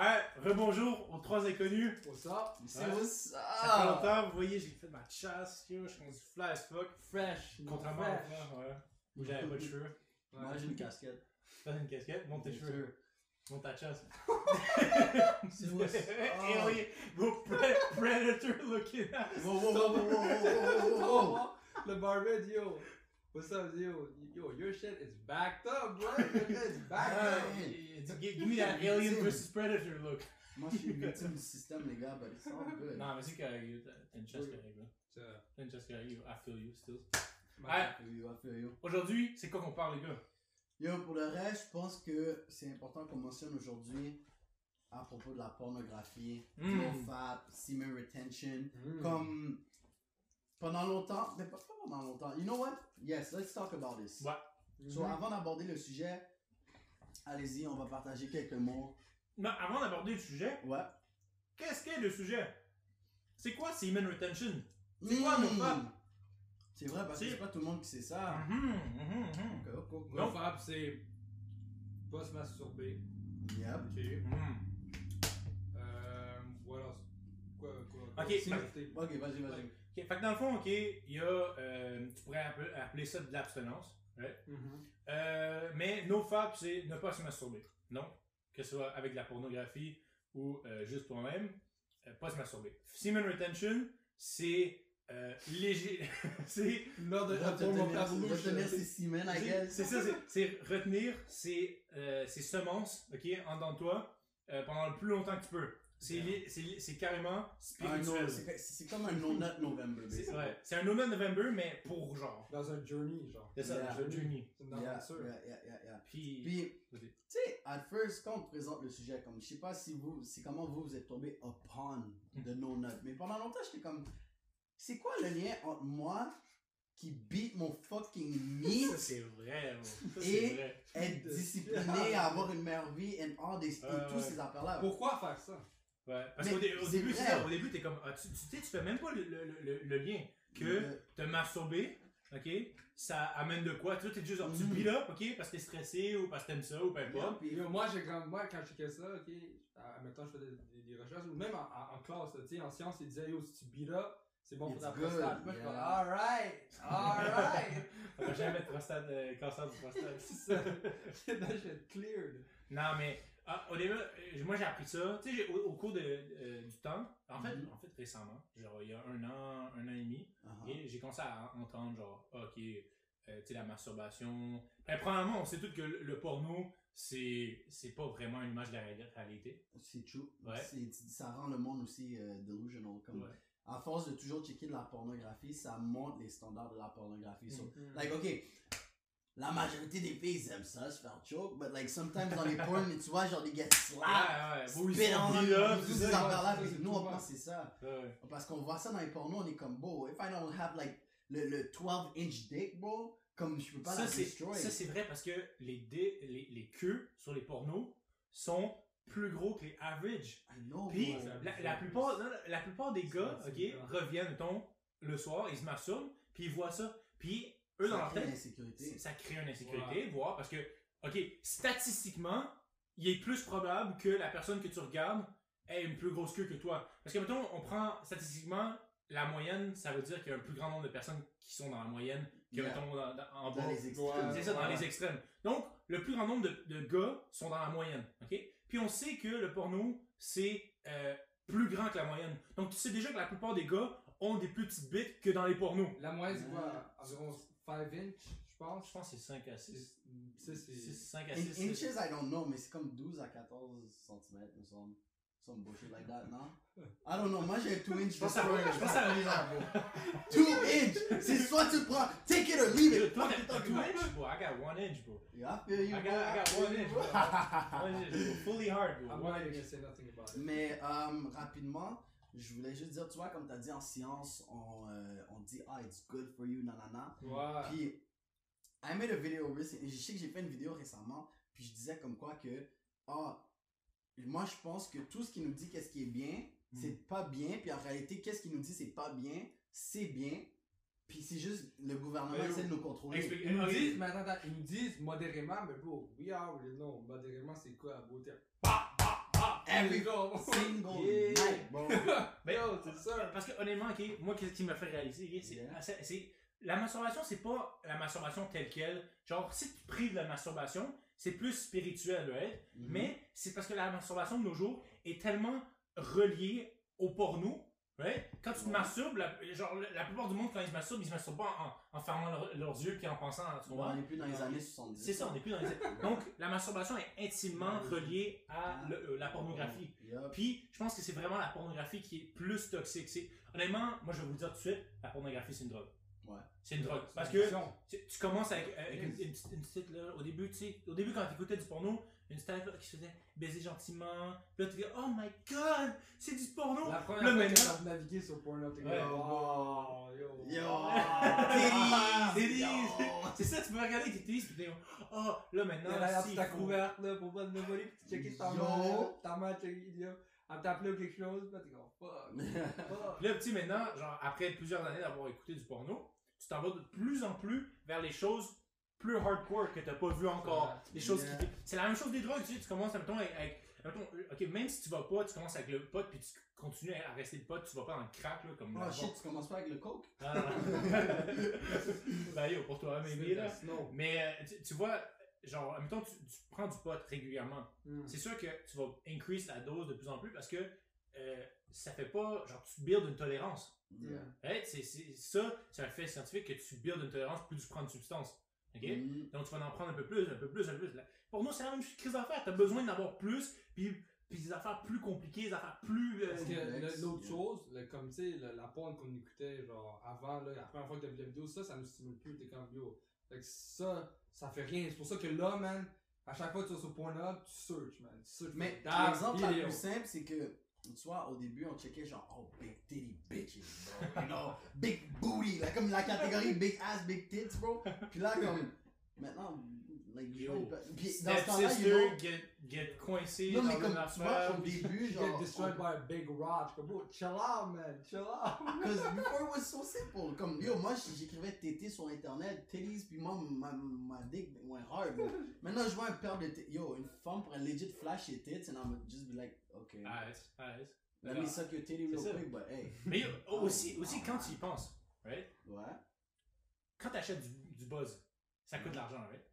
Ouais, rebonjour aux trois inconnus. What's up? C'est Ouais. où Ça fait longtemps, vous voyez, j'ai fait ma chasse, yo, je suis rendu fly as fuck. Fresh. Contrairement à avant, ouais. Où j'avais pas de cheveux. Ouais. Moi j'ai une casquette. T'as une casquette, monte tes cheveux. Monte ta chasse. C'est où ça? Et oui, vos pre- predator looking ass. Wow, wow, wow, wow, wow, wow, wow, wow. Le barman, yo. What's up, yo? Yo, your shit is backed up, bro. Your shit is backed up. it's- give, give me that alien versus predator look. Moi je suis victime du système, les gars, but it's all good. Non, mais c'est correct, t'as une chasse Oui. correcte. Ça, T'as une chasse correcte, I feel you still. I feel you, I feel you. Aujourd'hui, c'est quoi qu'on parle, les gars? Yo, pour le reste, je pense que c'est important qu'on mentionne aujourd'hui à propos de la pornographie, Mm. NoFap, semen retention. Mm. Comme pendant longtemps, mais pas pas pendant longtemps. You know what? Yes, let's talk about this. Ouais. So, Mhm. avant d'aborder le sujet, allez-y, on va partager quelques mots. Non, avant d'aborder le sujet, Ouais. qu'est-ce qu'est le sujet? C'est quoi semen retention? C'est quoi, Mm. NoFap? C'est vrai, parce que C'est- pas tout le monde qui sait ça. Mhm, mhm, mhm. Ok, ok, ok. Non. NoFap, c'est pas se masturber. Yep. Ok, Si, Ok, vas-y, vas-y. Ok, fait que dans le fond, ok, il y a, euh, tu pourrais appeler, appeler ça de l'abstinence, right? Euh, mais NoFap, c'est ne pas se masturber. Non, que ce soit avec de la pornographie ou euh, juste toi-même, euh, pas se masturber. Semen retention, c'est euh, léger, c'est Lors de Retenir ses semen, I C'est guess. c'est ça, c'est- retenir ces semences, ok, en dedans de toi pendant le plus longtemps que tu peux. C'est carrément Un spirituel. no- C'est comme un no-nut November. C'est ouais, c'est un No Nut November, mais pour genre. Dans un journey, genre. C'est ça, Yeah. un journey. Une Yeah, yeah, yeah, yeah, yeah. Puis, Puis, tu sais, at first, quand on te présente le sujet, comme, je sais pas si vous, c'est comment vous, vous êtes tombé upon de No Nut, mais pendant longtemps, j'étais comme, c'est quoi le lien entre moi qui beat mon fucking ça meat, c'est vrai, bro. Ça Et- vrai. être discipliné, avoir une meilleure vie, and all this, et tous ouais. ces affaires-là. Pourquoi faire ça? Ouais, parce qu'au dé- début, c'est ça, au début, t'es comme, ah, tu, tu sais, tu fais même pas le, le, le, le lien que Le- te masturber, ok, ça amène de quoi, tu vois, t'es juste genre, tu Mhm. beat up, ok, parce que t'es stressé ou parce que t'aimes ça ou peu Yeah, importe. moi, j'ai quand, moi, quand je checkais ça, ok, mettons, je faisais des, des recherches, ou même en, en, en classe, tu sais, en sciences, ils disaient, yo, si tu beat up, c'est bon pour It's ta good, prostate. Moi, je suis comme, yeah. alright, alright. On va jamais être prostate, euh, cancer du prostate. c'est ça. Cleared. Non, mais ah, au début, euh, moi j'ai appris ça, tu sais, au, au cours de, euh, du temps, en fait, Mhm. en fait récemment, genre il y a un an, un an et demi, Uh-huh. j'ai commencé à entendre genre, ok, euh, tu sais, la masturbation. Ben, premièrement, on sait tous que le, le porno, c'est c'est pas vraiment une image de la ré- réalité. C'est true. Ouais. Ça rend le monde aussi euh, delusional. Comme, Ouais. À force de toujours checker de la pornographie, ça monte les standards de la pornographie. So, Mhm. like, ok, la majorité des filles ils aiment ça, se faire choke, but like sometimes dans les porn, tu vois, genre, ouais, beau, ils spit on, toutes tout ces ça. c'est nous, on pense que c'est ça. Ouais. Parce qu'on voit ça dans les pornos, on est comme, bro, if I don't have like le, le 12 inch dick, bro, comme je peux pas Ça, la c'est destroy. ça, c'est vrai parce que les, dé- les, les queues sur les pornos sont plus gros que les average. I know, Puis, bro. la, la plupart, non, la, la plupart des gars, ok, reviennent, mettons, le soir, ils se masturbent, puis ils voient ça. Puis, eux, dans Ça leur tête, c'est- ça crée une insécurité, voir, parce que, ok, statistiquement, il est plus probable que la personne que tu regardes ait une plus grosse queue que toi. Parce que, mettons, on prend statistiquement la moyenne, ça veut dire qu'il y a un plus grand nombre de personnes qui sont dans la moyenne que, Yeah. mettons, dans- dans- en Dans bas. les extrêmes. C'est ça, dans Ouais. les extrêmes. Donc, le plus grand nombre de, de gars sont dans la moyenne. OK? Puis on sait que le porno, c'est euh, plus grand que la moyenne. Donc, tu sais déjà que la plupart des gars ont des plus petites bites que dans les pornos. La moyenne, c'est quoi? Environ 5 inches, je pense. Je pense que c'est 5 à 6. C'est, c'est, 5 à In 6. inches, I don't know, mais c'est comme 12 à 14 cm, me semble. Some bullshit like that, non? I don't know, moi j'ai un 2 inch. Je pense à- je pense à- 2 inch! C'est soit tu prends, take it or leave it! Toi, t'as talking 2 about? inch? Bro, I got 1 inch, bro. Yeah, I feel you, I bro. got, I got feel 1 you, inch, bro. bro. 1 inch, bro. Fully hard, bro. I'm not inch. gonna say nothing about it. Mais euh, rapidement, je voulais juste dire, tu vois, comme tu as dit en science, on, euh, on dit, ah, it's good for you, nanana. Ouais. Puis, I made a video Je sais que j'ai fait une vidéo récemment, puis je disais comme quoi que, ah, moi je pense que tout ce qui nous dit qu'est-ce qui est bien, Mm. c'est pas bien, puis en réalité, qu'est-ce qui nous dit c'est pas bien, c'est bien, puis c'est juste le gouvernement Mais essaie de nous contrôler. Explique- Ils nous disent, mais attends, attends, ils nous disent modérément, mais bro, we already know, modérément c'est quoi la beauté? Bah, bah, bah, Ah! Every go! single Yeah. night, bro. Ben, Yo, c'est ça! Parce que honnêtement, ok, moi, qu'est-ce qui m'a fait réaliser, ok, c'est, Yeah. c'est- c'est- la masturbation, c'est pas la masturbation telle quelle. Genre, si tu prives de la masturbation, c'est plus spirituel, right? Mhm. Mais c'est parce que la masturbation de nos jours est tellement reliée au porno. Right? Quand tu te masturbes, la, genre, la, plupart du monde, quand ils se masturbent, ils se masturbent pas en, en fermant leur- leurs yeux puis en pensant à tu on n'est plus dans les années 70. C'est ça, on n'est plus dans les. Donc, la masturbation est intimement reliée à le- euh, la pornographie. Puis, je pense que c'est vraiment la pornographie qui est plus toxique. C'est, honnêtement, moi, je vais vous le dire tout de suite, la pornographie, c'est une drogue. Ouais. C'est une drogue. Parce que tu, tu commences avec, avec une, petite- une petite, là, au début, tu sais, au début, quand tu écoutais du porno, une style qui se faisait baiser gentiment. Puis là, tu dis, oh my god, c'est du porno. La Là, première fois que maintenant- t'as navigué sur Pornhub, t'es Ouais. oh, yo. Yo! Ah! C'est ça, tu peux regarder tes titties, puis t'es, oh, là, maintenant, Là, si, ta faut- couverte, là, pour pas te voler, pis tu checkais ta Yo. main, ta main, tu t'appelait ou quelque chose, pis là, t'es comme, fuck, fuck. Là, tu sais, maintenant, genre, après plusieurs années d'avoir écouté du porno, tu t'en vas de plus en plus vers les choses plus hardcore que t'as pas vu encore. Les choses Yeah. qui. C'est la même chose des drogues, tu sais, tu commences, mettons, avec. avec- mettons, euh, ok, même si tu vas pas, tu commences avec le pot, puis tu continues à rester le pot, tu vas pas dans le crack, là, comme. Oh la- shit, tu commences pas avec le coke? Ah, non. ben yo, pour toi, C'est maybe, le là. snow. Mais euh, tu, tu vois, genre, mettons, tu, tu prends du pot régulièrement. Hmm. C'est sûr que tu vas increase la dose de plus en plus parce que euh, ça fait pas. Genre, tu builds une tolérance. Yeah. Right? C'est, ça, c'est un fait scientifique que tu builds une tolérance plus tu prends de substance. Ok? Mhm. Donc tu vas en prendre un peu plus, un peu plus, un peu plus. Pour nous, c'est la même crise d'affaires. Tu as besoin d'en avoir plus, puis, puis des affaires plus compliquées, des affaires plus. euh, Parce que l'autre chose, le- comme tu sais, la porn qu'on écoutait, genre avant, là, la première fois que t'as vu la vidéo, ça, ça nous stimule plus, t'es comme yo. Fait que ça, ça fait rien. C'est pour ça que là, man, à chaque fois que tu vas sur Pornhub, tu searches, man. Tu searches Mais l'exemple le plus simple, c'est que, tu vois, au début, on checkait genre, oh, big titty bitches, bro. You know, big booty, là, comme la catégorie big ass, big tits, bro. Puis là, comme, maintenant, like, Yo. Puis dans ce temps-là, you Stepsister know, get, get coincé non, dans mais comme, tu vois, au début, genre, get destroyed by a big rock. Comme, bro, chill out, man. Chill out. Because before it was so simple. Comme, yo, moi, j'écrivais tété sur internet, titties, puis moi, ma, ma dick went hard. Maintenant, je vois un paire de. Yo, une femme pourrait legit flash ses tits, and I'm just be like, okay. Arrête, arrête. Let me suck your titty real quick, but hey. Mais yo, aussi, aussi quand tu y penses, right? Ouais. Quand tu achètes du, du buzz, ça coûte de l'argent, right?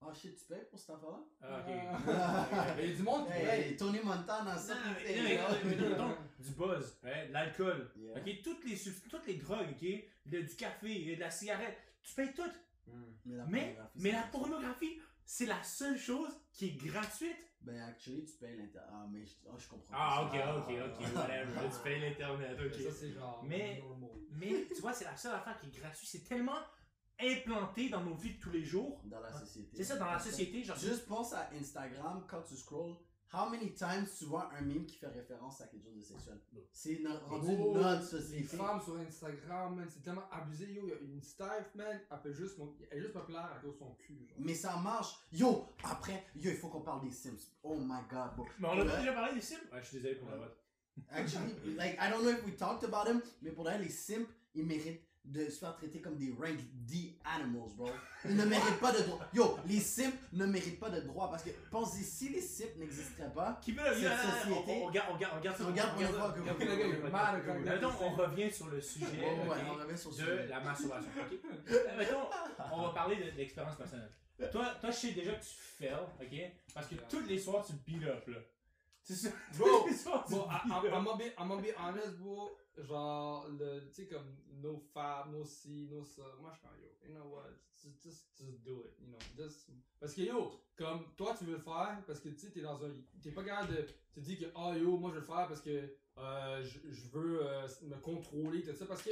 Oh shit, tu payes pour cette affaire-là? Ah, Ah. ok. Il y a du monde qui Hey, Tony Montana, ça, Non, non, mettons, du buzz, hein, de l'alcool, Yeah. ok, toutes les, toutes les drogues, ok, le- du café, de la cigarette, tu payes tout. Mais la Mais, pornographie, mais c'est- la pornographie, c'est la seule chose qui est gratuite. Ben, actually, tu payes l'internet. Ah, mais je, ah, je comprends. Ah, ok, ça. ok, ok, whatever, tu payes l'internet, Ça, ok. c'est genre. Mais-. Mais, tu vois, c'est la seule affaire qui est gratuite, c'est tellement implanté dans nos vies de tous les jours. Dans la société. C'est ça, dans la société, genre, Juste pense à Instagram quand tu scrolls. How many times tu vois un meme qui fait référence à quelque chose de sexuel? C'est no- rendu Oh, notre Les société. femmes sur Instagram, man, c'est tellement abusé. Yo, il y a une staff, man, elle fait juste, mon... elle est juste populaire à cause de son cul. Genre. Mais ça marche. Yo, après, yo, il faut qu'on parle des Sims. Oh my god, bro. Mais on a déjà parlé des Sims? Ouais, je suis désolé pour la vote. Actually, like, I don't know if we talked about them, mais pour elle, les simps, ils méritent de se faire traiter comme des rank D animals, bro. Ils ne méritent pas de droit. Yo, les simps ne méritent pas de droit parce que pensez si les simps n'existeraient pas, Qui peut le Cette on, société- on, on, regarde, on regarde, on regarde. On Mettons, on revient sur le sujet Ouais, ouais, ok, on revient sur ce de sujet. la masturbation. ok? Euh, Mettons, on va parler de, l'expérience personnelle. Toi, toi, je sais déjà que tu fails, ok? Parce que tous les soirs, tu beat up, là. C'est ça. Bro, be, I'm gonna be honest, bro. Genre, le, tu sais, comme, no fab, no ci, no ça. Moi, je suis yo, you know what, just, just, do it, you know, just. Parce que, yo, comme, toi, tu veux le faire, parce que, tu sais, t'es dans un, t'es pas capable de, te dire que, ah, yo, moi, je veux le faire parce que, euh, je, je veux euh, me contrôler, tout ça. Parce que,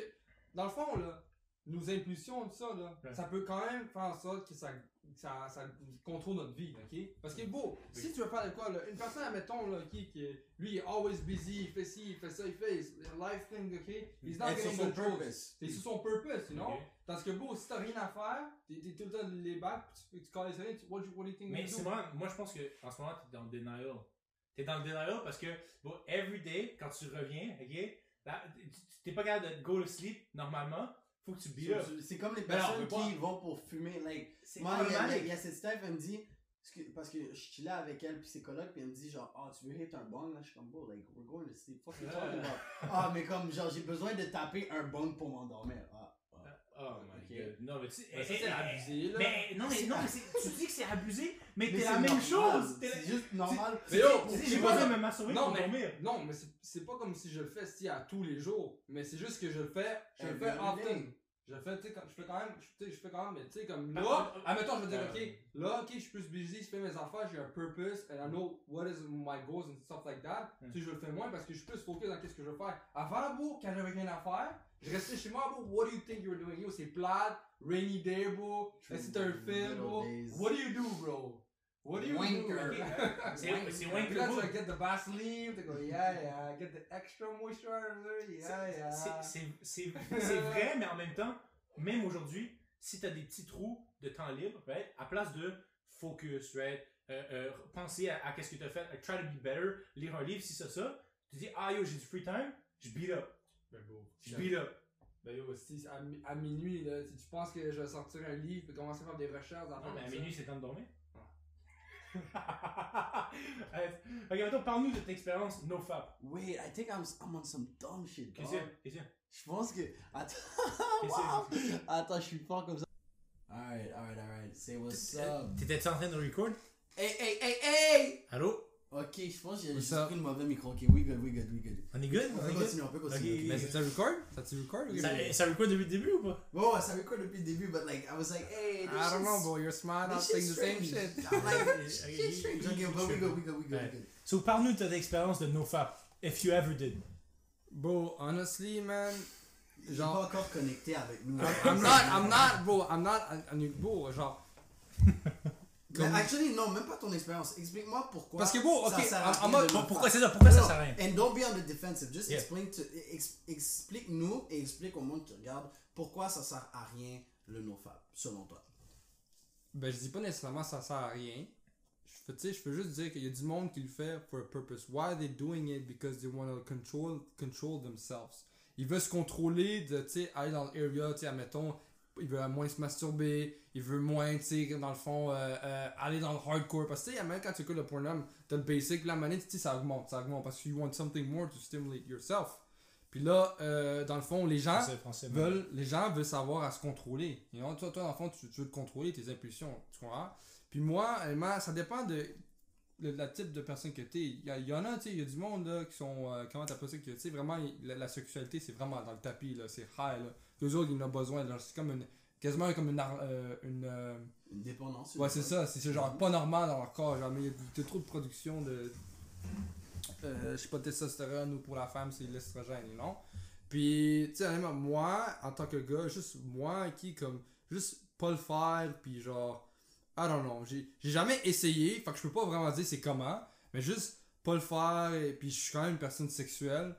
dans le fond, là, nos impulsions, tout ça, là, Ouais. ça peut quand même faire en sorte que ça, ça, ça contrôle notre vie, ok? Parce que, bon, si tu veux faire de quoi, là, une personne, admettons, là, qui, qui, lui, il est always busy, il fait ci, il fait ça, il fait life thing, ok? He's not getting son purpose. T'es sur son purpose, you know? Parce que, bon, si t'as rien à faire, t'es tout le temps les bacs, tu, tu colles les oreilles, tu- what, do you- what do you think Mais c'est moi, moi, je pense que en ce moment, t'es dans le denial. T'es dans le denial parce que, bon, every day, quand tu reviens, ok, tu- t'es pas capable de go to sleep normalement, faut que tu beat up. C'est comme les personnes qui vont pour fumer. Like, moi, il y, a- cette staff, elle me dit Parce que, je chillais avec elle puis ses colocs puis elle me dit genre ah tu veux hit un bong là je suis comme bro like we're going to sleep fuck you talking about ah mais comme genre j'ai besoin de taper un bong pour m'endormir ah. Oh my god. Non, mais tu sais. Ben, ça, c'est abusé, là. Mais non, mais, non, mais c'est- tu dis que c'est abusé, mais, Mais t'es c'est la même normal, chose. T'es la- c'est juste normal Mais yo, j'ai pas- besoin de me masturber Non, pour mais- dormir? Non, mais c'est- pas comme si je le fais si à tous les jours. Mais c'est juste que je le fais, je le fais often. Je le fais, tu sais, quand- je fais quand même, tu sais, je fais quand même, mais tu sais, comme Ah, là, ah, admettons, je veux dire, ah, ok, là, ok, je suis plus busy, je fais mes affaires, j'ai un purpose, and I know what is my goals and stuff like that. Hmm. Tu sais, je le fais moins parce que je suis plus focus dans qu'est-ce que je veux faire. Avant, bro, quand j'avais rien à faire, je restais chez moi, bro, what do you think you were doing? Yo, c'est plate, rainy day, bro, c'est un film, bro? days. What do you do, bro? What do you Wanker. do? C'est c'est que Puis là, tu vas get the Vaseline, tu go, yeah, yeah, get the extra moisturizer, yeah, yeah. C'est- vrai, mais en même temps, même aujourd'hui, si t'as des petits trous de temps libre, right, à place de focus, right, euh, euh, penser à, à qu'est-ce que t'as fait, uh, try to be better, lire un livre, si ça, ça, tu dis, ah yo, j'ai du free time, je beat up, Je beat up. Ben, yo, si à, à minuit, là, si tu penses que je vais sortir un livre et commencer à faire des recherches, Non, d'affaires mais à ça. minuit, c'est temps de dormir. Ok, maintenant, parle-nous de ton expérience NoFap. wait I think I'm, I'm on some dumb shit Qu'est-ce que c'est? je pense que attends wow. attends je suis fort comme ça alright alright alright say what's up? T'étais-tu en train de record? hey hey hey hey Allô? Ok je pense que j'ai juste pris le mauvais micro ok we good we good we good On est good? on On peut est good? continuer on peut continuer Ok. ok. Mais c'est un record? Ça tu record? Ça, ça record depuis le début ou pas? Bon, ouais, ça record depuis le début, but like, I was like, hey, this I don't know, bro. You're smart out saying the same shit. I'm like, Okay, shit's strange. Okay, but we you- go, we go, we go, we Ouais. go. So, parle-nous de ton expérience de NoFap, if you ever did. Bro, honestly, man. Genre. pas encore connecté avec nous. I'm not, I'm not, bro. I'm not, bro. Genre. Mais actually, non, même pas ton expérience. Explique-moi pourquoi. Parce que, bon, ça ok, sert en- à en rien mode- pourquoi c'est ça? Pourquoi ça sert à rien? And don't be on the defensive. Just Yeah. explain to, ex- explique-nous et explique au monde qui regarde pourquoi ça sert à rien le nofap, selon toi. Ben, je dis pas nécessairement ça sert à rien. Je sais, je peux juste dire qu'il y a du monde qui le fait for a purpose. Why are they doing it? Because they want to control, control themselves. Ils veulent se contrôler de, tu sais, aller dans l'area, tu sais, admettons, il veut moins se masturber, il veut moins, tu sais, dans le fond, euh, euh, aller dans le hardcore. Parce que, tu sais, même quand tu écoutes le Pornhub, t'as le basic, la manette, tu sais, ça augmente, ça augmente, parce que you want something more to stimulate yourself. Puis là, euh, dans le fond, les gens Français, français, veulent, les gens veulent savoir à se contrôler. You know, toi, toi, dans le fond, tu, tu veux te contrôler tes impulsions, tu comprends? Puis moi, ça dépend de, de la type de personne que t'es. Il y, a- il y en a, tu sais, il y a du monde, là, qui sont, comment t'appelles ça, que, tu sais, vraiment, la, la sexualité, c'est vraiment dans le tapis, là, c'est high, là. Eux autres, ils en ont besoin, c'est comme une, quasiment comme une, euh, une, euh, Une dépendance. Ouais, c'est ça, c'est genre pas normal dans leur corps. Genre, mais il y a trop de production de. Euh, je sais pas, testostérone ou pour la femme, c'est l'estrogène, non? Puis, tu sais, moi, en tant que gars, juste moi qui, comme, juste pas le faire, puis genre, I don't know, j'ai j'ai jamais essayé, fait que je peux pas vraiment dire c'est comment, mais juste pas le faire, et puis je suis quand même une personne sexuelle.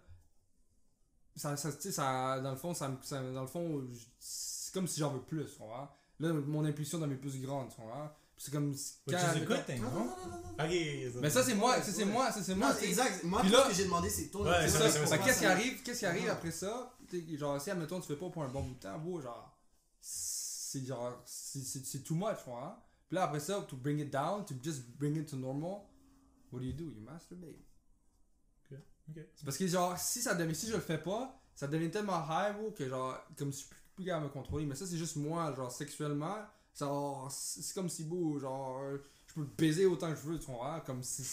Ça, ça, tu sais, ça, dans le fond, ça, me- ça- dans le fond, c'est comme si j'en veux plus, tu vois. Là, mon impulsion devient plus grande, tu vois. C'est comme. Which quand- is a good thing, Non, non, non? Ok. Mais ça, c'est moi, ça, c'est Ouais. moi, ça, c'est moi. tu exact. Moi, Puis tout là- ce que j'ai demandé, c'est ton Ouais, C'est ça, qu'est-ce qui arrive, qu'est-ce qui arrive après ça, genre si admettons tu fais pas pour un bon bout de temps, beau genre c'est genre c'est c'est- too much, tu vois. hein. Puis là après ça, to bring it down, to just bring it to normal, what do you do? You masturbate. Ok, ok. C'est parce que genre si ça devient si je le fais pas, ça devient tellement high bro, que genre comme si je suis plus, plus capable de me contrôler, mais ça c'est juste moi genre sexuellement, genre c'est comme si beau genre je peux le baiser autant que je veux, tu vois, comme si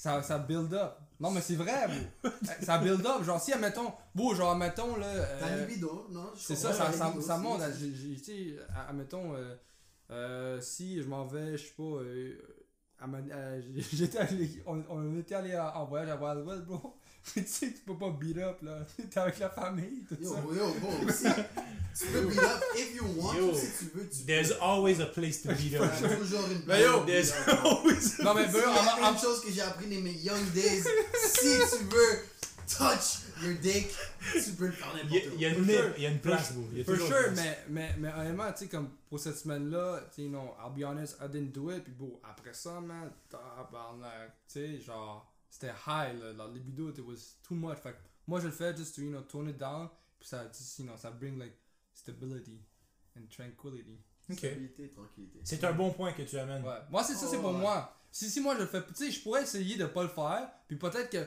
ça, ça build up. Non, mais c'est vrai, bro. ça build up. Genre, si, admettons, beau, genre, admettons, là. Ta euh, libido, non? je c'est ça, comprends ça, ça, ça monte. Tu sais, admettons, euh, euh, si je m'en vais, je sais pas, euh, j'étais on, on était allé en, voyage à Wild West, bro. tu sais, tu peux pas beat up, là. T'es avec la famille, tout Yo, ça. yo, bon, aussi, tu peux beat up if you want, Yo, si tu veux, tu There's always a place to beat Il y up. a toujours une Mais yo, place There's up. always a Non, mais bro, en- en- une chose que j'ai appris dans mes young days. si tu veux touch your dick, tu peux le faire Il y a- n'importe il y a où. une sure. il y a une place, bro. For sure, mais, mais, mais honnêtement, tu sais, comme pour cette semaine-là, tu sais, non, I'll be honest, I didn't do it, puis bon, après ça, man, tabarnak, tu sais, genre, c'était high, là, la libido, it was too much, fait moi, je le fais just to, you know, tone it down, puis ça, just, you know, ça bring, like, stability and tranquility. Ok. Stabilité, tranquillité. C'est un bon point que tu amènes. Ouais. Moi, c'est ça, c'est Oh, pour ouais. moi. Si, si moi je le fais, tu sais, je pourrais essayer de pas le faire, puis peut-être que,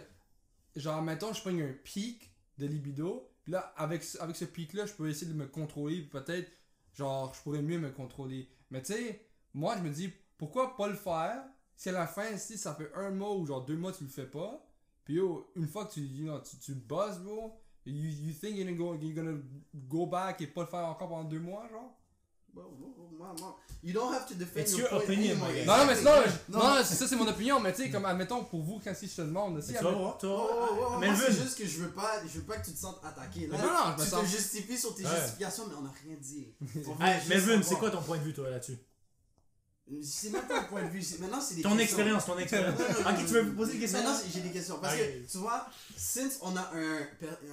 genre, mettons, je prends un pic de libido, puis là, avec, avec ce pic-là, je peux essayer de me contrôler, peut-être, genre, je pourrais mieux me contrôler. Mais tu sais, moi, je me dis, pourquoi pas le faire si à la fin, si ça fait un mois ou genre deux mois, tu le fais pas, puis yo, une fois que tu, you know, tu, tu bosses, bro, you, you think you're gonna, go, you're gonna go back et pas le faire encore pendant deux mois, genre? You don't have to defend It's your your point opinion, anymore. my guy. Non, non, mais Non, non, non, c'est ça, c'est mon opinion, mais tu sais, comme, admettons, pour vous, quand si je te demande, si Oh, voir. oh, oh, Mais moi, c'est juste que je veux pas, je veux pas que tu te sentes attaqué. Là, Non, non, je me tu sens- te justifies sur tes Ouais. justifications, mais on n'a rien dit. Hey, Melvin, c'est quoi ton point de vue, toi, là-dessus? C'est même pas un point de vue. c'est- Maintenant, c'est des Ton questions. expérience, ton expérience. Ok, tu veux me poser des questions Maintenant, j'ai des questions. Parce que, tu vois, since on a un,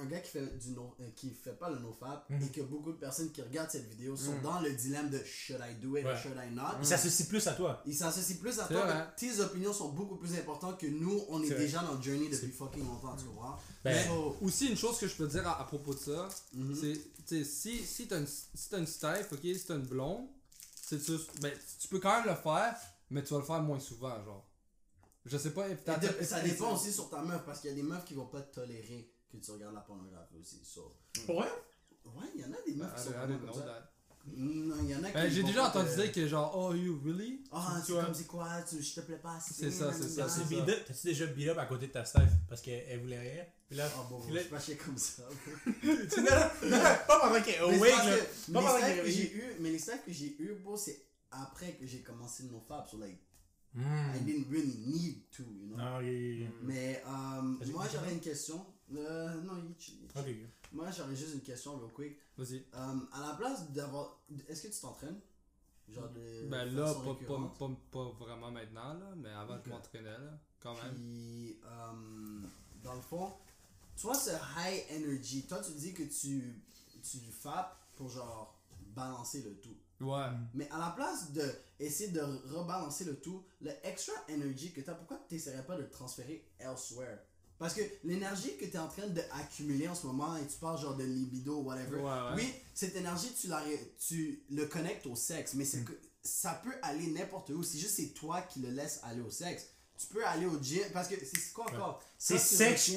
un gars qui fait, du no, euh, qui fait pas le nofap Mhm. et que beaucoup de personnes qui regardent cette vidéo sont Mhm. dans le dilemme de should I do it or Ouais. should I not, Il s'associe plus à toi. ils s'associent plus à toi. vrai. Tes opinions sont beaucoup plus importantes que nous, on est, vrai. déjà dans le journey depuis fucking longtemps, tu comprends? Ben, So, Aussi, une chose que je peux dire à, à propos de ça, mhm. c'est, si, si t'as une, si une stipe, ok, si t'as une blonde, c'est ben, tu peux quand même le faire, mais tu vas le faire moins souvent, genre. Je sais pas, Et peut-être. de- ça dépend aussi sur ta meuf parce qu'il y a des meufs qui vont pas te tolérer que tu regardes la pornographie aussi. So, pour vrai? Ouais, il y en a des meufs qui sont I, I. Non, il y en a qui Ben, j'ai déjà entendu te- dire que genre, oh, you really? Ah, Tu c'est comme c'est quoi, tu, je te plais pas assez. C'est ça, c'est ça. T'as-tu déjà beat up à côté de ta Steph parce qu'elle elle voulait rien? Puis là, Ah bon, Puis je là- comme ça. tu non, non, non, pas pendant qu'elle awake, parce là. que Pas pendant qu'elle j'ai eu, mais les staffs que j'ai eu, bon, c'est après que j'ai commencé le nofab, so like, I Hmm. didn't really need to, you know? Ah. Mais euh, moi j'aurais une question. Euh, non, il chill, il chill. Ok, ok. Moi j'aurais juste une question real quick. Vas-y. Euh, à la place d'avoir. Est-ce que tu t'entraînes? Genre de. Ben là, pas, pas, pas, pas vraiment maintenant, là, mais avant Ok. je m'entraînais, là, quand même. Puis, euh, dans le fond, toi, ce high energy, toi, tu dis que tu, tu fapes pour genre balancer le tout. Ouais. Mais à la place de essayer de rebalancer le tout, le extra energy que tu as, pourquoi tu n'essaierais pas de le transférer elsewhere? Parce que l'énergie que tu es en train d'accumuler en ce moment, et tu parles genre de libido, whatever, Ouais, ouais. oui, cette énergie, tu, la, tu le connectes au sexe, mais c'est que ça peut aller n'importe où. C'est juste c'est toi qui le laisses aller au sexe. Tu peux aller au gym, parce que c'est quoi encore? C'est sexe,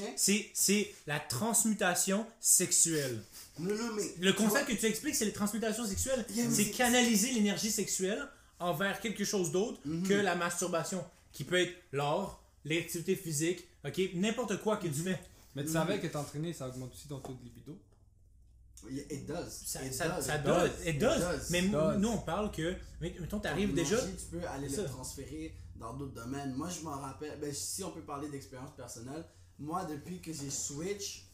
c'est, la transmutation sexuelle. Non, non, mais. Le concept que tu expliques, c'est les transmutations sexuelles. Yeah, c'est canaliser l'énergie sexuelle envers quelque chose d'autre Mhm. que la masturbation, qui peut être l'art, l'activité physique, ok, n'importe quoi que tu fais. Mais tu savais que t'entraîner, ça augmente aussi ton taux de libido? It does. Ça, It ça, does. ça It does, does. it It does. does. Mais nous, does. nous, on parle que, mais- mettons, t'arrives déjà. tu peux aller le ça. transférer dans d'autres domaines. Moi, je m'en rappelle, ben, si on peut parler d'expérience personnelle, moi, depuis que j'ai switch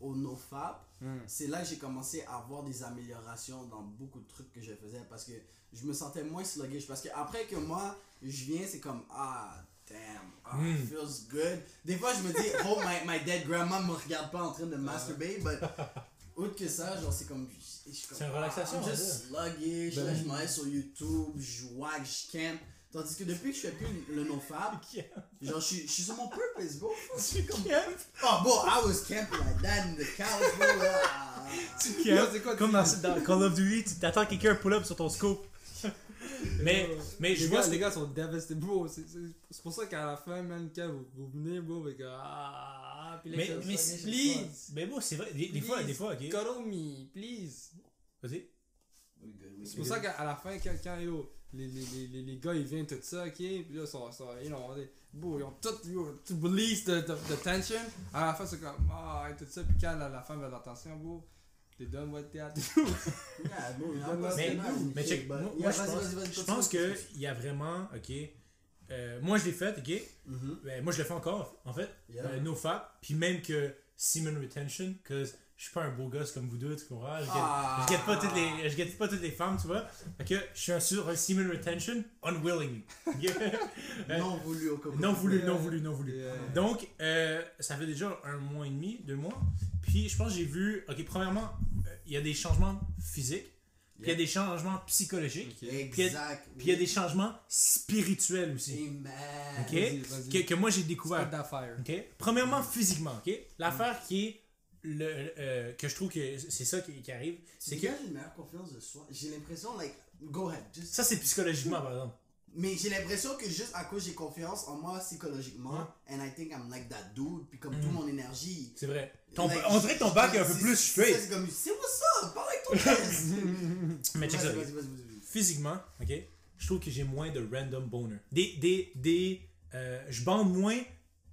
au NoFap, Hmm. c'est là que j'ai commencé à avoir des améliorations dans beaucoup de trucs que je faisais parce que je me sentais moins sluggish. Parce que après que moi, je viens, c'est comme, ah, damn, ah, Mm. it feels good. Des fois, je me dis, oh, my, my dead grandma me regarde pas en train de masturbate, but autre que ça, genre, c'est comme, comme, C'est une relaxation, I'm on va just sluggish, Ben là, oui. je m'en vais sur YouTube, je wag, je camp. Tandis que depuis que je fais plus le nofab, genre, je suis- je suis sur mon purpose, bro. Tu campes, Oh, bro, I was camping like that in the couch, bro. là. tu quoi, Comme dans, Call of Duty, tu t'attends que quelqu'un pull up sur ton scope. mais, mais je les, vois gars, ce les gars sont dévastés, bro. C'est pour ça qu'à la fin, man, quand vous, vous venez, bro, avec ah, puis là, Mais, mais please, Mais bon, c'est vrai, des, des fois, Please. des fois, ok. me, please. Vas-y. C'est pour ça qu'à la fin, quand, quand yo, les, les, les, les, gars ils viennent tout ça, ok, puis là, ils sont, know, they- bro, ils ont tout, yo, tout release the, the, the tension. À la fin, c'est comme, ah, et tout ça, puis quand la, la femme veut l'attention, bro, they done what they had to do. Yeah, bro, Mais- Mais, check, moi, je vas-y, pense, vas-y, vas-y, je pense qu'il y a vraiment, ok. euh, moi, je l'ai fait, ok. Mhm. Ben, moi, je le fais encore, en fait. Yeah. Euh, no fap. Puis même que semen retention, que je suis pas un beau gosse comme vous deux, tu comprends? Je guette, Ah. je guette pas toutes les, je guette pas toutes les femmes, tu vois? Fait que je suis un sur un semen retention unwillingly. Euh, Non voulu au coco. non voulu, non voulu, non voulu. Yeah. Donc, euh, ça fait déjà un mois et demi, deux mois. Puis, je pense que j'ai vu, ok, premièrement, euh, il y a des changements physiques, puis il y a des changements psychologiques, Ok. Puis il y a- Exact. puis il y a des changements spirituels aussi, Amen. Que, que moi j'ai découvert. that fire. ok? Premièrement, physiquement, ok? L'affaire qui est le, euh, que je trouve que c'est ça qui, qui arrive, c'est que. dégages une meilleure confiance de soi. J'ai l'impression, like, go ahead. Just... Ça, c'est psychologiquement, par exemple. Mais j'ai l'impression que juste à cause j'ai confiance en moi psychologiquement, Ouais. and I think I'm like that dude, puis comme Mhm. toute mon énergie. C'est vrai. Ton- like, on dirait que ton bac est un peu plus c'est- straight. C'est comme, c'est what's up, parle avec ton. Mais check ça. Physiquement, ok, je trouve que j'ai moins de random boner. Des. des, des euh, je bande moins.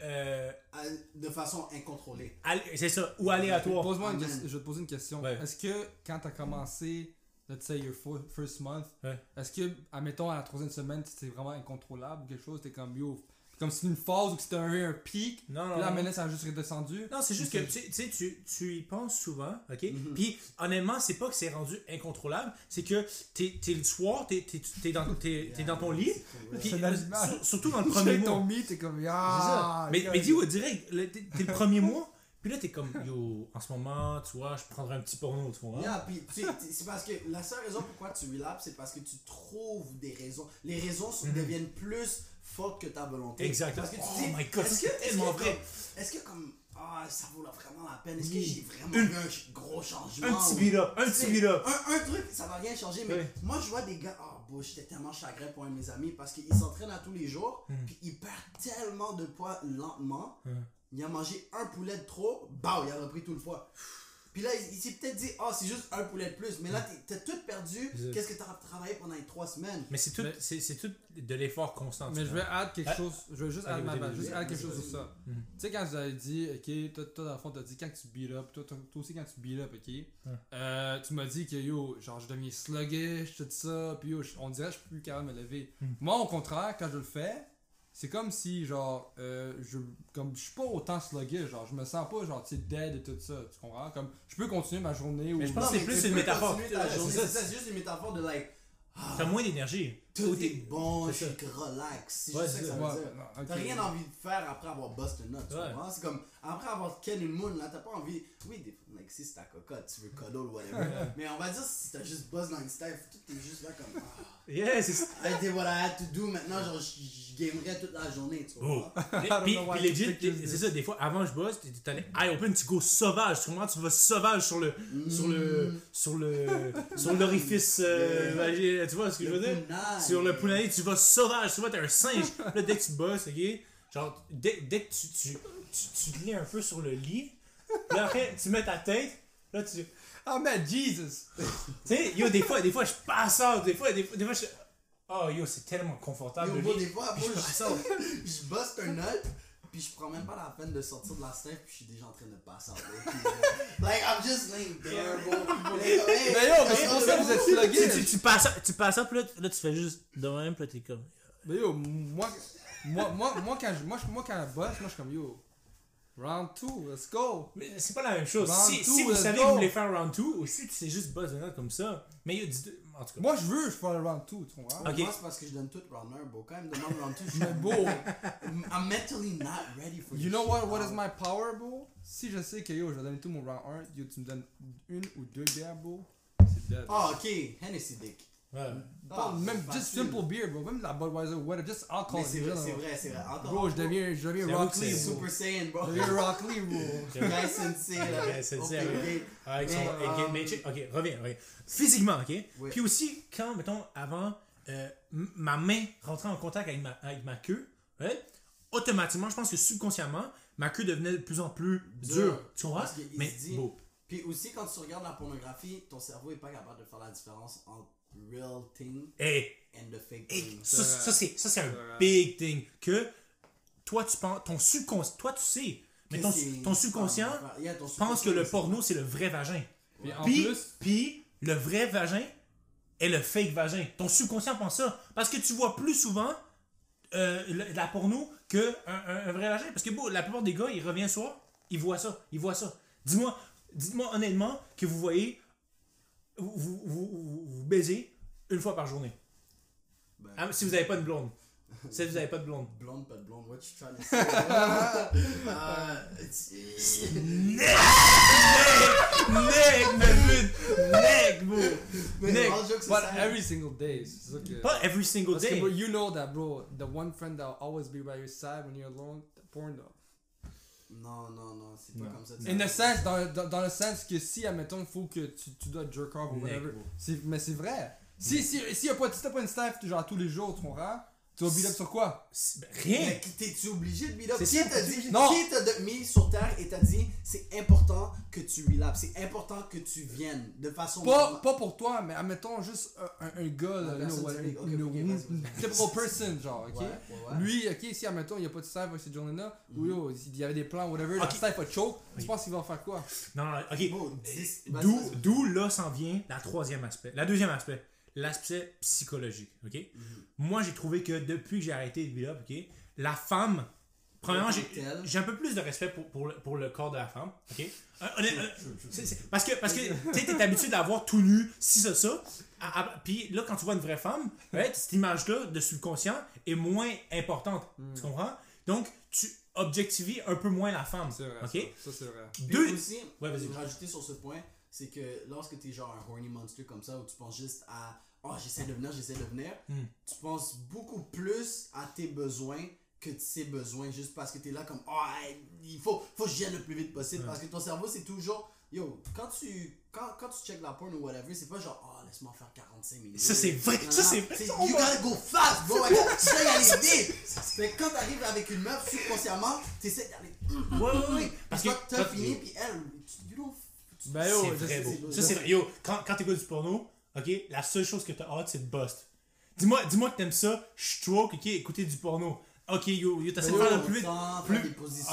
Euh, À- De façon incontrôlée. c'est ça, ou aléatoire. Pose-moi une Amen. question- je vais te poser une question. Ouais. Est-ce que quand t'as commencé, let's say your fir- first month, Ouais. est-ce que, admettons, à la troisième semaine, c'était vraiment incontrôlable ou quelque chose, t'es comme yo, comme si c'était une phase ou que c'était un, un pic, Non, non, puis là, maintenant, ça a juste redescendu. Non, c'est juste que tu sais, tu, tu y penses souvent, ok? Mhm. Puis honnêtement, c'est pas que c'est rendu incontrôlable, c'est que t'es es le soir, t'es es, dans, t'es- t'es dans ton lit, puis sur- surtout dans le premier ton mois. t'es comme ah. Mais, mais dis-moi direct, le- t'es le premier mois, puis là t'es comme, yo, en ce moment, tu vois, je prendrais un petit porno, tu vois. Yeah, puis tu sais, t- c'est parce que la seule raison pourquoi tu relapses, c'est parce que tu trouves des raisons. Les raisons sont- Mhm. deviennent plus fortes que ta volonté. Exactement. Parce que tu Oh dis, my God, est-ce ça, que, c'est tellement vrai. comme- Est-ce que comme, ah, ça vaut vraiment la peine? Est-ce que j'ai vraiment Une- un gros changement? Un petit ou- beat up, un petit sais, beat up. Un, un truc, ça va rien changer, mais moi je vois des gars, oh bon, j'étais tellement chagrin pour un de mes amis parce qu'il s'entraîne à tous les jours, Mhm. puis il perd tellement de poids lentement. Mhm. Il a mangé un poulet de trop, bah, il a repris tout le poids. Puis là, il, il s'est peut-être dit, oh, c'est juste un poulet de plus. Mais là, t'es- t'as tout perdu. Qu'est-ce que t'as travaillé pendant les trois semaines? Mais c'est tout, Mais- c'est c'est tout de l'effort constant. Mais tu je vais add quelque Ah. chose. Je vais juste Allez, add, ma- ma- juste add quelque chose sur ça. Mhm. Tu sais, quand vous avez dit, ok, toi, toi dans le fond, t'as dit quand tu beat up, toi, toi, toi aussi quand tu beat up, ok, euh, tu m'as dit que yo, genre, je deviens sluggish, tout ça, puis yo, on dirait que je suis plus capable de me lever. Mhm. Moi, au contraire, quand je le fais, c'est comme si, genre, euh, je, comme, je suis pas autant sluggish, genre, je me sens pas, genre, tu sais, dead et tout ça, tu comprends? Comme, je peux continuer ma journée ou. Mais je pense que c'est plus une métaphore. c'est juste une métaphore de like, ah, T'as moins d'énergie. Tout Ou est bon, je suis relax. C'est Ouais, juste ça que ça veut Ouais, dire. ok. T'as rien envie de faire après avoir bust a nut, tu Ouais. comprends? C'est comme, après avoir Ken une moon, là, t'as pas envie, oui, des, like, si c'est ta cocotte, tu veux cuddle ou whatever, mais on va dire si t'as juste buzz dans une staff, tout est juste là comme, ah, Yeah, c'est ça. I did what I had to do, maintenant, genre, je je gamerais toute la journée, tu Oh. comprends? Puis, legit, c'est ça, des fois, avant je bosse, t'es allé eye open, tu go sauvage, tu comprends? Tu vas sauvage sur le, sur le, sur le, sur l'orifice, euh, tu vois ce que je veux dire? Sur le punani, tu vas sauvage, tu vois, t'es un singe. Là, dès que tu bosses, ok? Genre, dès, dès que tu, tu, tu, tu te lis un peu sur le lit, là après, tu mets ta tête, là tu. Ah, man, Jesus! Tu sais, yo, des fois, des fois, je passe out, des fois, des fois, des fois, je. Oh, yo, c'est tellement confortable. Yo, le bro, lit. des fois, Je je, passe out. je buste un nut, puis je prends même pas la peine de sortir de la staff, puis je suis déjà en train de passer out. like, I'm just laying there, bro. Mais yo, mais c'est pour ça que vous êtes Tu, sluggish! tu, tu passes, tu passes up, là, là, tu fais juste de même, puis là, t'es comme. Mais yo, moi, moi, moi, moi, quand je, moi, je- moi, quand je bosse, moi, je suis comme yo, round 2, let's go! Mais c'est pas la même chose. Round Si, two, si vous let's savez go. que vous voulez faire round 2, ou si c'est juste buzz de comme ça, mais yo, dis en tout cas. Moi, je veux, je fais le round 2, tu comprends? Ok. Moi, c'est parce que je donne tout round 1, bro. Quand il me demande round 2, je suis Mais beau! I'm mentally not ready for You know what, what is my power, bro? Si je sais que yo, je vais donner tout mon round 1, yo, tu me donnes une ou deux bières, bro, c'est dead. Ah, ok. Hennessy Dick. Ouais. Pas- même facile. just simple beer, bro, même la Budweiser, whatever, just alcohol. C'est vrai, c'est vrai, c'est vrai. Encore, Bro, je deviens, je deviens Rock Lee. Super Saiyan, bro. Je deviens Rock Lee, bro. Guy Sensei, là. Guy Sensei, Ok. Avec son. Reviens, reviens. Physiquement, ok? Oui. Puis aussi, quand, mettons, avant, euh, ma main rentrait en contact avec ma, avec ma queue, ouais, automatiquement, je pense que subconsciemment, ma queue devenait de plus en plus Dur. dure. Tu comprends? Mais bon. Puis aussi, quand tu regardes la pornographie, ton cerveau est pas capable de faire la différence entre real thing Hey, and the fake hey, thing. ça, ça, c'est, ça, c'est un big thing. Que toi, tu penses, ton subconscient, toi, tu sais, mais ton, ton subconscient Yeah, ton pense que le porno, c'est le vrai vagin. Puis en Puis, plus, puis le vrai vagin est le fake vagin. Ton subconscient pense ça. Parce que tu vois plus souvent euh, la porno que un, un- un vrai vagin. Parce que bon, la plupart des gars, ils reviennent soir, ils voient ça, ils voient ça. Dis-moi, dites-moi honnêtement que vous voyez, vous, vous, vous, baisez une fois par journée. Ben, Ah, si vous n'avez pas de blonde. Si vous n'avez pas de blonde. Blonde, pas de blonde, what you trying to say? It's- Neg! Neg, bro! Jokes but every single day, que... Pas every single que, day. you know that, bro, the one friend that will always be by your side when you're alone, porn, though. Non, non, non, c'est pas Non. comme ça. In a sense, dans, dans, dans le sens que si, admettons, il faut que tu, tu dois jerk off ou whatever. Mais c'est vrai. Si, si, si, y a pas, si t'as pas une staff genre tous les jours, tu comprends? Tu vas beat up sur quoi? Ben, Rien. Mais t'es-tu obligé de beat up? Qui t'a dit. Non. qui t'a mis sur terre et t'a dit c'est important que tu relapses, c'est important que tu viennes de façon. Pas, pas pour toi, mais admettons juste un, un, un gars, là, Une you know, personne what, typique. Ok, une, ok, une- typical person, genre, ok? Ouais, ouais, ouais. Lui, ok, si admettons, il n'y a pas de staff avec cette journée-là, ou yo, il y avait des plans, whatever, Ok. la staff a choke, tu Oui. penses qu'il va faire quoi? Non, non, ok. Vas-y. d'où là s'en vient la troisième aspect. La deuxième aspect, l'aspect psychologique. Ok? Mhm. Moi, j'ai trouvé que depuis que j'ai arrêté de beat up, ok, la femme. Premièrement, j'ai, un peu plus de respect pour, pour, le, pour le corps de la femme. Ok? Parce que, parce que tu t'es habitué d'avoir tout nu, si ça, ça. À- à- Puis là, quand tu vois une vraie femme, ouais, cette image-là de subconscient est moins importante. Tu comprends? Donc, tu objectives un peu moins la femme. C'est vrai. Ça, ça, c'est vrai. Deux. aussi, Ouais, vas-y. je vais rajouter sur ce point, c'est que lorsque t'es genre un horny monster comme ça, où tu penses juste à oh j'essaie de venir, j'essaie de venir, Hmm. tu penses beaucoup plus à tes besoins que de ses besoins juste parce que t'es là comme oh hey, il faut, faut que je vienne le plus vite possible Ouais. parce que ton cerveau c'est toujours yo quand tu quand, quand tu check la porn ou whatever c'est pas genre oh laisse-moi faire 45 minutes Ça, c'est vrai. Non, Ça, c'est vrai. c'est you gotta go fast bro I gotta- tu aller que quand t'arrives avec une meuf subconsciemment t'essaies d'aller Ouais, ouais, ouais. parce que t'as fini puis elle tu- you don't tu- Ben yo, Ça, c'est vrai. Yo, quand, quand t'écoutes du porno, ok, la seule chose que t'as hâte, c'est de bust. Dis-moi dis que t'aimes ça, stroke, ok, écouter du porno. Ok, yo, yo, t'essaies de faire le plus vite. Plus-.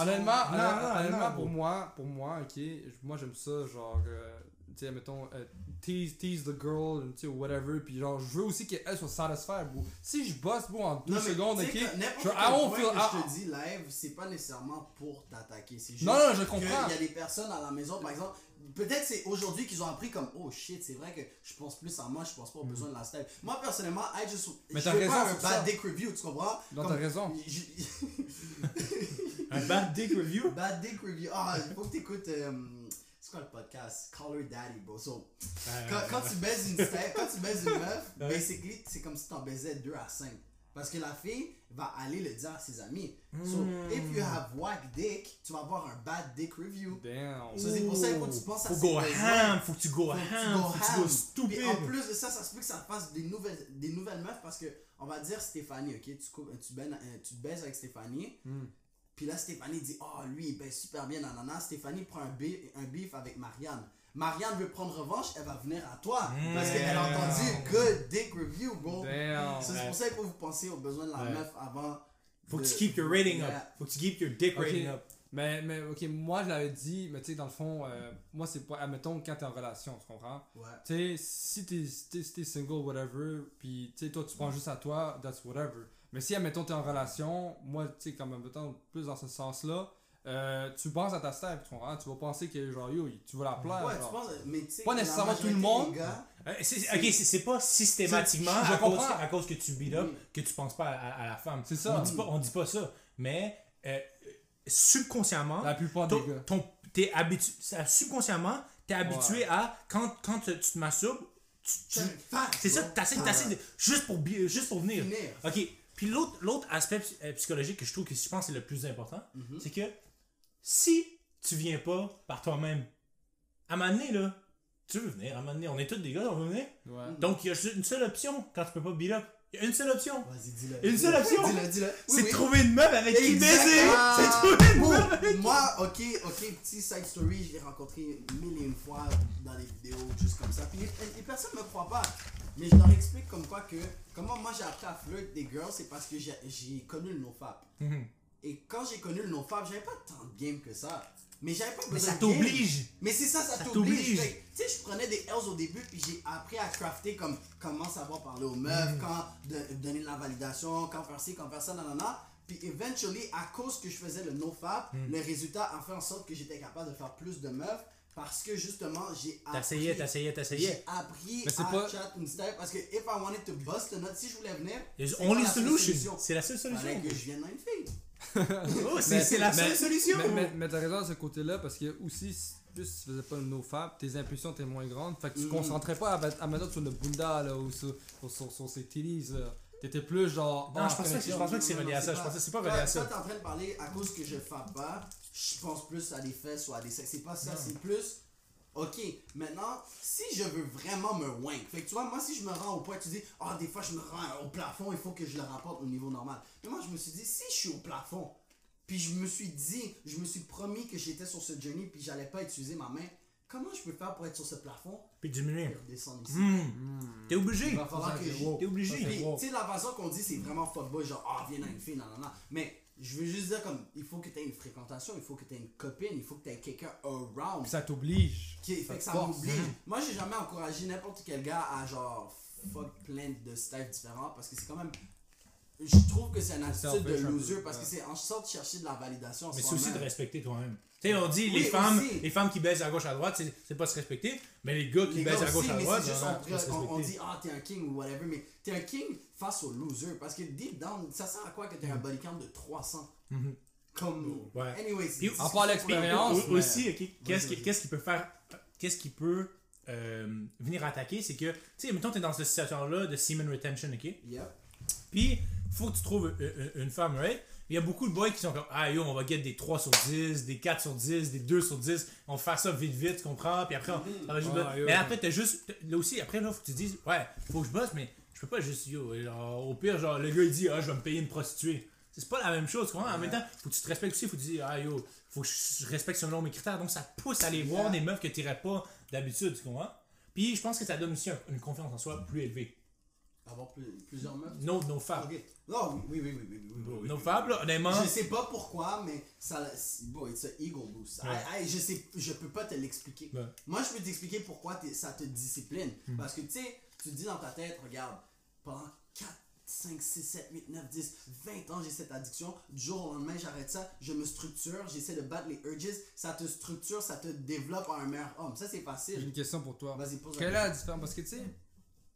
Honnêtement, Non, honnêtement, non, honnêtement, non, pour moi, pour moi, ok, moi j'aime ça, genre, euh, tu sais, mettons, euh, tease, tease the girl, tu sais, whatever, puis genre, je veux aussi qu'elle soit satisfied, bro. Si je bosse, bro, en deux secondes, ok, je- quel I won't point feel- que ah, je te dis live, c'est pas nécessairement pour t'attaquer. C'est juste Non, non, je comprends. il y a des personnes à la maison, par exemple, peut-être c'est aujourd'hui qu'ils ont appris comme oh shit, c'est vrai que je pense plus en moi, je pense pas aux besoins de la style. Moi personnellement, I just, Mais je t'as veux raison pas un bad ça. dick review, tu comprends? Non, t'as raison. je- Un bad dick review? bad dick review. Ah, il faut que t'écoutes. euh, c'est quoi le podcast? Call her daddy, bro. So, Euh, quand, quand tu baises une step, quand tu baises une meuf, basically, c'est comme si t'en baisais 2 à 5. Parce que la fille va aller le dire à ses amis. So, Mm. if you have whack dick, tu vas avoir un bad dick review. Damn. C'est pour ça qu'il faut que tu penses à Faut go ham, faut que tu go ham, go faut que tu ham. go stupide. Puis en plus de ça, ça se peut que ça fasse des nouvelles, des nouvelles meufs parce que, on va dire Stéphanie, ok? Tu, tu, baises, euh, tu te baises avec Stéphanie. Hmm. Puis là, Stéphanie dit, oh, lui, il baisse super bien, nanana. Stéphanie prend un, bi- un beef avec Marianne. Marianne veut prendre revanche, elle va venir à toi. Parce qu'elle a entendu good dick review, bro. C'est pour ça qu'il faut vous penser aux besoins de la Ouais. meuf avant. Faut que tu keep your rating up. Faut que tu keep your dick rating up. Mais, mais, ok, moi je l'avais dit, mais tu sais, dans le fond, euh, moi c'est pas, admettons, quand t'es en relation, tu comprends? Ouais. Tu sais, si t'es si t'es- si t'es single, whatever, puis tu sais, toi tu prends juste à toi, that's whatever. Mais si, admettons, t'es en relation, moi, tu sais, comme, admettons, plus dans ce sens-là, euh, tu penses à ta step, tu comprends? Tu vas penser que, genre, yo, tu vas la plaire. Ouais, tu penses, mais tu sais. Pas nécessairement tout le monde. gars, Euh, ok, c'est pas systématiquement je à cause, comprends. à cause que tu beat up que tu penses pas à, à la femme. C'est ça. On dit pas, on dit pas ça. Mais euh, subconsciemment, La plupart des gars. ton- t'es habitu- subconsciemment, t'es habitué à quand, quand tu, tu te masturbes, tu, tu- c'est un fact, c'est ça, t'essaies, t'essaies de- juste pour juste pour venir. Finir. Ok. Puis l'autre, l'autre aspect euh, psychologique que je trouve que je pense c'est le plus important, Mhm. c'est que si tu viens pas par toi-même, à un moment donné, là, tu veux venir, à un moment donné, on est tous des gars, on veut venir. Ouais. Donc il y a juste une seule option quand tu peux pas beat up. Il y a une seule option. Vas-y, dis-le. Une seule option. Dis-le, dis-le. Oui, c'est oui. de trouver une meuf avec qui baiser. C'est de trouver une meuf avec moi, ok, ok, petit side story, je l'ai rencontré mille et une fois dans les vidéos, juste comme ça. Puis les, les personnes me croient pas. Mais je leur explique comme quoi que, comment moi j'ai appris à flirt des girls, c'est parce que j'ai- connu le nofap. Mhm. Et quand j'ai connu le nofap, j'avais pas tant de game que ça. Mais j'avais pas Mais besoin ça de game. t'oblige. Mais c'est ça, ça, Ça t'oblige. Tu sais, je prenais des L's au début, puis j'ai appris à crafter comme comment savoir parler aux meufs, Mm. quand de- donner de la validation, quand faire ci, quand faire ça, nanana. Puis eventually, à cause que je faisais le no-fap, Mm. le résultat a fait en sorte que j'étais capable de faire plus de meufs parce que justement, j'ai appris. T'essayais, t'essayais, t'essayais. J'ai appris Mais à pas- chat une style parce que if I wanted to bust a nut, si je voulais venir, only quoi la seule solution. C'est la seule fallait solution. que je vienne dans une fille. Oh, c'est Mais- la mais- seule solution. Mais, mais, mais t'as raison à ce côté-là parce que aussi, si- plus tu faisais pas le no-fab, tes impulsions étaient moins grandes. Fait que tu te Mhm. concentrais pas à, mettre- à mettre sur le bunda là, ou sur, sur, sur, sur ses titties. là. T'étais plus genre. Non, ah, je pense pas que, je pense pas que c'est relié à ça. Je pense que c'est pas relié à ça. t'es en train de parler à cause que je frappe pas, je pense plus à des fesses ou à des sexes. C'est pas ça, c'est plus. Ok, maintenant, si je veux vraiment me wank, fait que tu vois, moi si je me rends au point, tu dis, ah, des fois je me rends au plafond, il faut que je le rapporte au niveau normal. Mais moi je me suis dit, si je suis au plafond, puis je me suis dit, je me suis promis que j'étais sur ce journey, puis j'allais pas utiliser ma main, comment je peux faire pour être sur ce plafond Puis et diminuer. redescendre ici? Hmm. Hmm. T'es obligé. Il va falloir que je- T'es obligé. Puis, tu sais, la façon qu'on dit, c'est vraiment fuckboy, genre, ah, viens dans une fille, non, non, non. Mais je veux juste dire, comme, il faut que tu aies une fréquentation, il faut que tu aies une copine, il faut que tu aies quelqu'un around. Ça t'oblige. Qui ça fait que ça m'oblige. Moi, j'ai jamais encouragé n'importe quel gars à, genre, fuck plein de styles différents parce que c'est quand même. Je trouve que c'est une attitude de loser parce que c'est en sorte de chercher de la validation. en Mais c'est aussi de respecter toi-même. Tu sais, on dit Oui, les femmes, aussi. les femmes qui baissent à gauche à droite, c'est c'est pas se respecter, mais les gars qui Les baissent gars à gauche aussi, à droite, c'est juste, non, on, se on- on dit, ah, t'es un king ou whatever, mais t'es un king face au loser. Parce que deep down, ça sert à quoi que t'aies un body count de 300 Mhm. Comme. Ouais. Anyways, Puis- part c'est- l'expérience. Mais- Aussi, ok, qu'est-ce qui, qu'est-ce qui peut faire, qu'est-ce qui peut euh, venir attaquer, c'est que, tu sais, mettons, t'es dans cette situation-là de semen retention, ok? Yep. Puis, faut que tu trouves une, une- une femme, right? Il y a beaucoup de boys qui sont comme, ah yo, on va get des 3 sur 10, des 4 sur 10, des 2 sur 10, on va faire ça vite vite, tu comprends? Puis après, on, ça va juste- Ah, yo. mais après, t'as juste, là aussi, après, là, faut que tu te dises, ouais, faut que je bosse, mais je peux pas juste, yo, genre, au pire, genre, le gars, il dit, ah, je vais me payer une prostituée. C'est pas la même chose, tu comprends? En même temps, faut que tu te respectes aussi, faut que tu dises, ah yo, faut que je respecte selon mes critères, donc ça te pousse à aller voir des meufs que t'irais pas d'habitude, tu comprends? Puis je pense que ça donne aussi un- une confiance en soi plus élevée. Avoir plus- plusieurs meufs? Nos, nos femmes. Non, oui, oui, oui, oui, oui, Nos fables, honnêtement. Je sais pas pourquoi, mais ça, bon, it's an ego boost. Je sais, je peux pas te l'expliquer. Moi, je peux t'expliquer pourquoi ça te discipline. Hmm. Parce que, tu sais, tu dis dans ta tête, regarde, pendant 4, 5, 6, 7, 8, 9, 10, 20 ans, j'ai cette addiction. Du jour au lendemain, j'arrête ça. Je me structure, j'essaie de battre les urges. Ça te structure, ça te développe à un meilleur homme. Ça, c'est facile. J'ai une question pour toi. Vas-y, pose Quelle est la différence? Parce que, tu sais,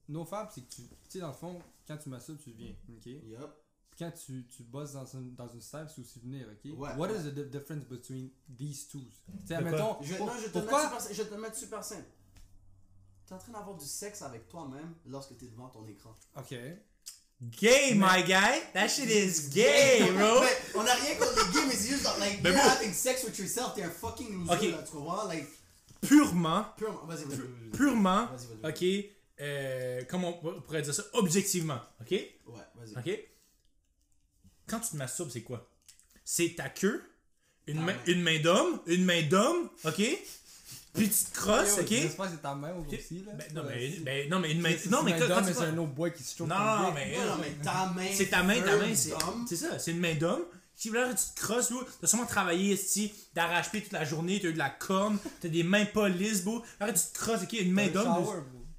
nos fables, c'est que, tu sais, dans le fond, quand tu masturbes, tu viens. Ok? Puis question. Yup. quand tu, tu bosses dans une, dans une style, c'est aussi venir. Ok? Ouais, What ouais. is the di- difference between these two? Tu admettons. Je, pour- non, je vais te, pourquoi super, je te le mettre super simple. T'es en train d'avoir du sexe avec toi-même lorsque t'es devant ton écran. Ok. Gay, my guy! That shit is gay, bro! Mais on a rien contre les gays, mais c'est juste genre, like, Mais you're bon. having sex with yourself, t'es un fucking loser, Ok. là, tu comprends? Like, Purement, purement. Vas-y, vas-y, purement, ok, euh, comment on pourrait dire ça? Objectivement, ok? Ouais, vas-y. Ok? Quand tu te masturbes, c'est quoi? C'est ta queue, une, Ta main, main. une main d'homme, une main d'homme, ok? Puis tu te crosses, ok? J'espère que c'est ta main aussi, là. Ben, non, Ouais, mais, ben, non, mais une main. si Non, mais quand, d'homme, tu c'est un autre boy qui se choque. Non, mais- Ouais, non, mais ta main. C'est ta main, ta main, c'est d'homme. c'est ça, c'est une main d'homme. Si là, tu te crosses, bro, t'as sûrement travaillé ici d'arrache-pied toute la journée, t'as eu de la corne, t'as des mains pas lisses, bro. Après, tu te crosses, ok, une main d'homme.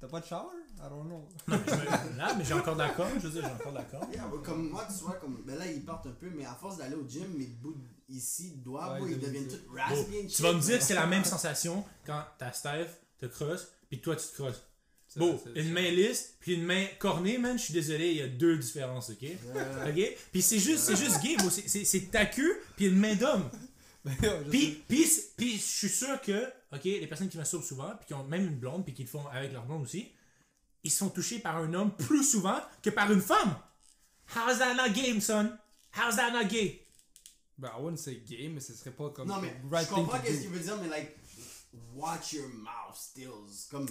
T'as pas de shower? I don't know. Non, mais là, mais j'ai encore de la corne, je veux dire, j'ai encore de la. Yeah, ouais, comme moi, tu vois, comme, ben là, ils partent un peu, mais à force d'aller au gym, mes bouts ici, doigts, Ouais, ils deviennent tout raspy tu vas me dire que c'est la même sensation quand ta Steph te crosse, puis toi, tu te crosses. Bon, une main lisse, puis une main cornée, man, je suis désolé, il y a deux différences, ok? Euh, Ok? Puis c'est juste, c'est juste gay. C'est- ta queue, puis une main d'homme. Puis, puis, puis je suis sûr que, ok, les personnes qui masturbent souvent, puis qui ont même une blonde, puis qui le font avec leur blonde aussi, ils sont touchés par un homme plus souvent que par une femme. How's that not gay, son? How's that not gay? Ben, I wouldn't say gay, mais ce serait pas comme. Non, mais right je comprends qu'est-ce qu'il veut dire, mais like, watch your mouth stills. Comme,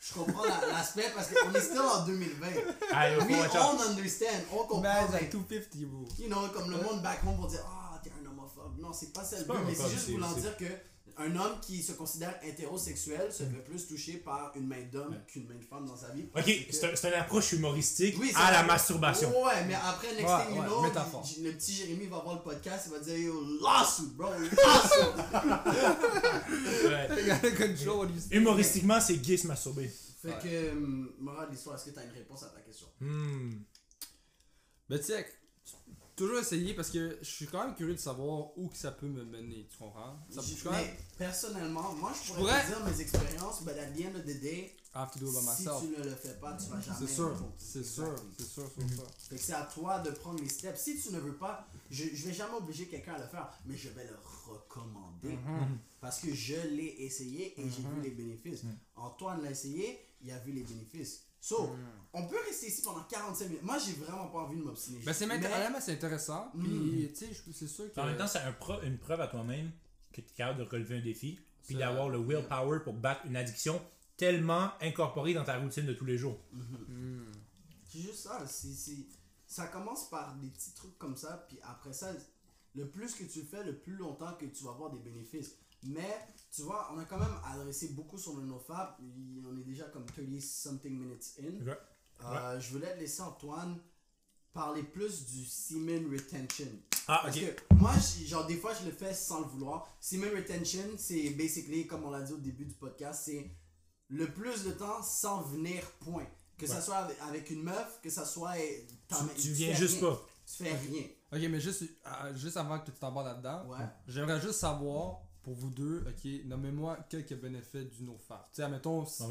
je comprends la- l'aspect parce qu'on est still en 2020. Ah, We faut watch out. all understand, on comprend. Mais, like 250, bro. you know, comme le monde back home va dire, ah, t'es un homophobe. Non, c'est pas ça le but, mais c'est juste c'est- dire que un homme qui se considère hétérosexuel se fait plus toucher par une main d'homme Ouais. qu'une main de femme dans sa vie. Ok, que- c'est un- c'est une approche humoristique Oui, à la masturbation. Ouais, mais après, next Ouais, thing you ouais, know, le petit Jérémy va voir le podcast, il va dire, yo, lawsuit, bro, lawsuit. Humoristiquement, c'est gay se masturber. Fait Ouais. que, hum, morale de l'histoire, est-ce que t'as une réponse à ta question? Hmm. Mais tu sais, toujours essayer parce que je suis quand même curieux de savoir où que ça peut me mener, tu comprends? Ça, je suis quand même. Mais personnellement, moi je pourrais, pourrais- te dire mes expériences, but at the end of the day, I have to do it by si tu ne le fais pas, tu vas jamais. C'est sûr, c'est sûr, c'est sûr, c'est c'est à toi de prendre les steps. Si tu ne veux pas, je, je vais jamais obliger quelqu'un à le faire, mais je vais le recommander. Mhm. Parce que je l'ai essayé et j'ai Mhm. vu les bénéfices. Mhm. Antoine l'a essayé, il a vu les bénéfices. So, Hmm. on peut rester ici pendant 45 minutes. Moi, j'ai vraiment pas envie de m'obstiner. Ben, c'est Mais- c'est intéressant. Mm. Puis, tu sais, c'est sûr que. En même temps, c'est un pro- une preuve à toi-même que tu es capable de relever un défi, puis d'avoir le willpower pour battre une addiction tellement incorporée dans ta routine de tous les jours. Mm. C'est juste ça. c'est c'est- Ça commence par des petits trucs comme ça, puis après ça, le plus que tu le fais, le plus longtemps que tu vas avoir des bénéfices. Mais, tu vois, on a quand même adressé beaucoup sur le nofap. On est déjà comme 30 something minutes in. Ouais. Euh, Je voulais te laisser Antoine parler plus du semen retention. Ah, Parce ok. que moi, genre, des fois, je le fais sans le vouloir. Semen retention, c'est basically, comme on l'a dit au début du podcast, c'est le plus de temps sans venir, point. Que ça Ouais. soit avec, une meuf, que ça soit. eh, Tu, viens juste rien. pas. Tu fais rien. Ok, mais juste, euh, juste avant que tu t'embarques là-dedans, Ouais. j'aimerais juste savoir, pour vous deux, ok, nommez-moi quelques bénéfices du NoFap. Tu sais, admettons. On si- en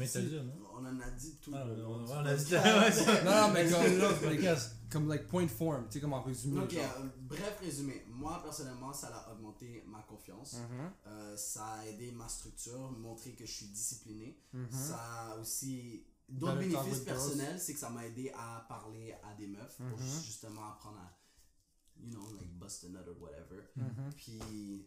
a dit tout. Ah, le on- a dit- Non, non, mais comme, like, comme like point form, tu sais, comme en résumé. Ok, genre. euh, bref résumé. Moi, personnellement, ça a augmenté ma confiance. Mhm, Euh, ça a aidé ma structure, montrer que je suis discipliné. mhm. Ça a aussi d'autres bénéfices personnels, c'est que ça m'a aidé à parler à des meufs pour Mhm. ju- justement apprendre à, you know, like bust a nut or whatever. Puis,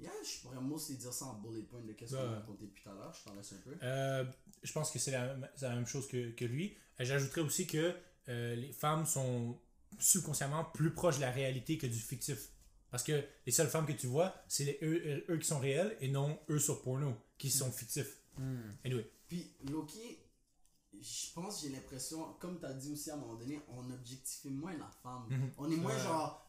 yeah, je pourrais mostly dire ça en bullet point de qu'est-ce qu'on a raconté depuis tout à l'heure. Je t'en laisse un peu. Euh, je pense que c'est la, la même chose que, que lui. Euh, J'ajouterais aussi que euh, les femmes sont subconsciemment plus proches de la réalité que du fictif. Parce que les seules femmes que tu vois, c'est eux, eux- qui sont réels et non eux sur porno qui sont fictifs. Mm. Anyway. Puis, Loki, je pense, j'ai l'impression, comme tu as dit aussi à un moment donné, on objectifie moins la femme. Mhm. On est moins Ouais. genre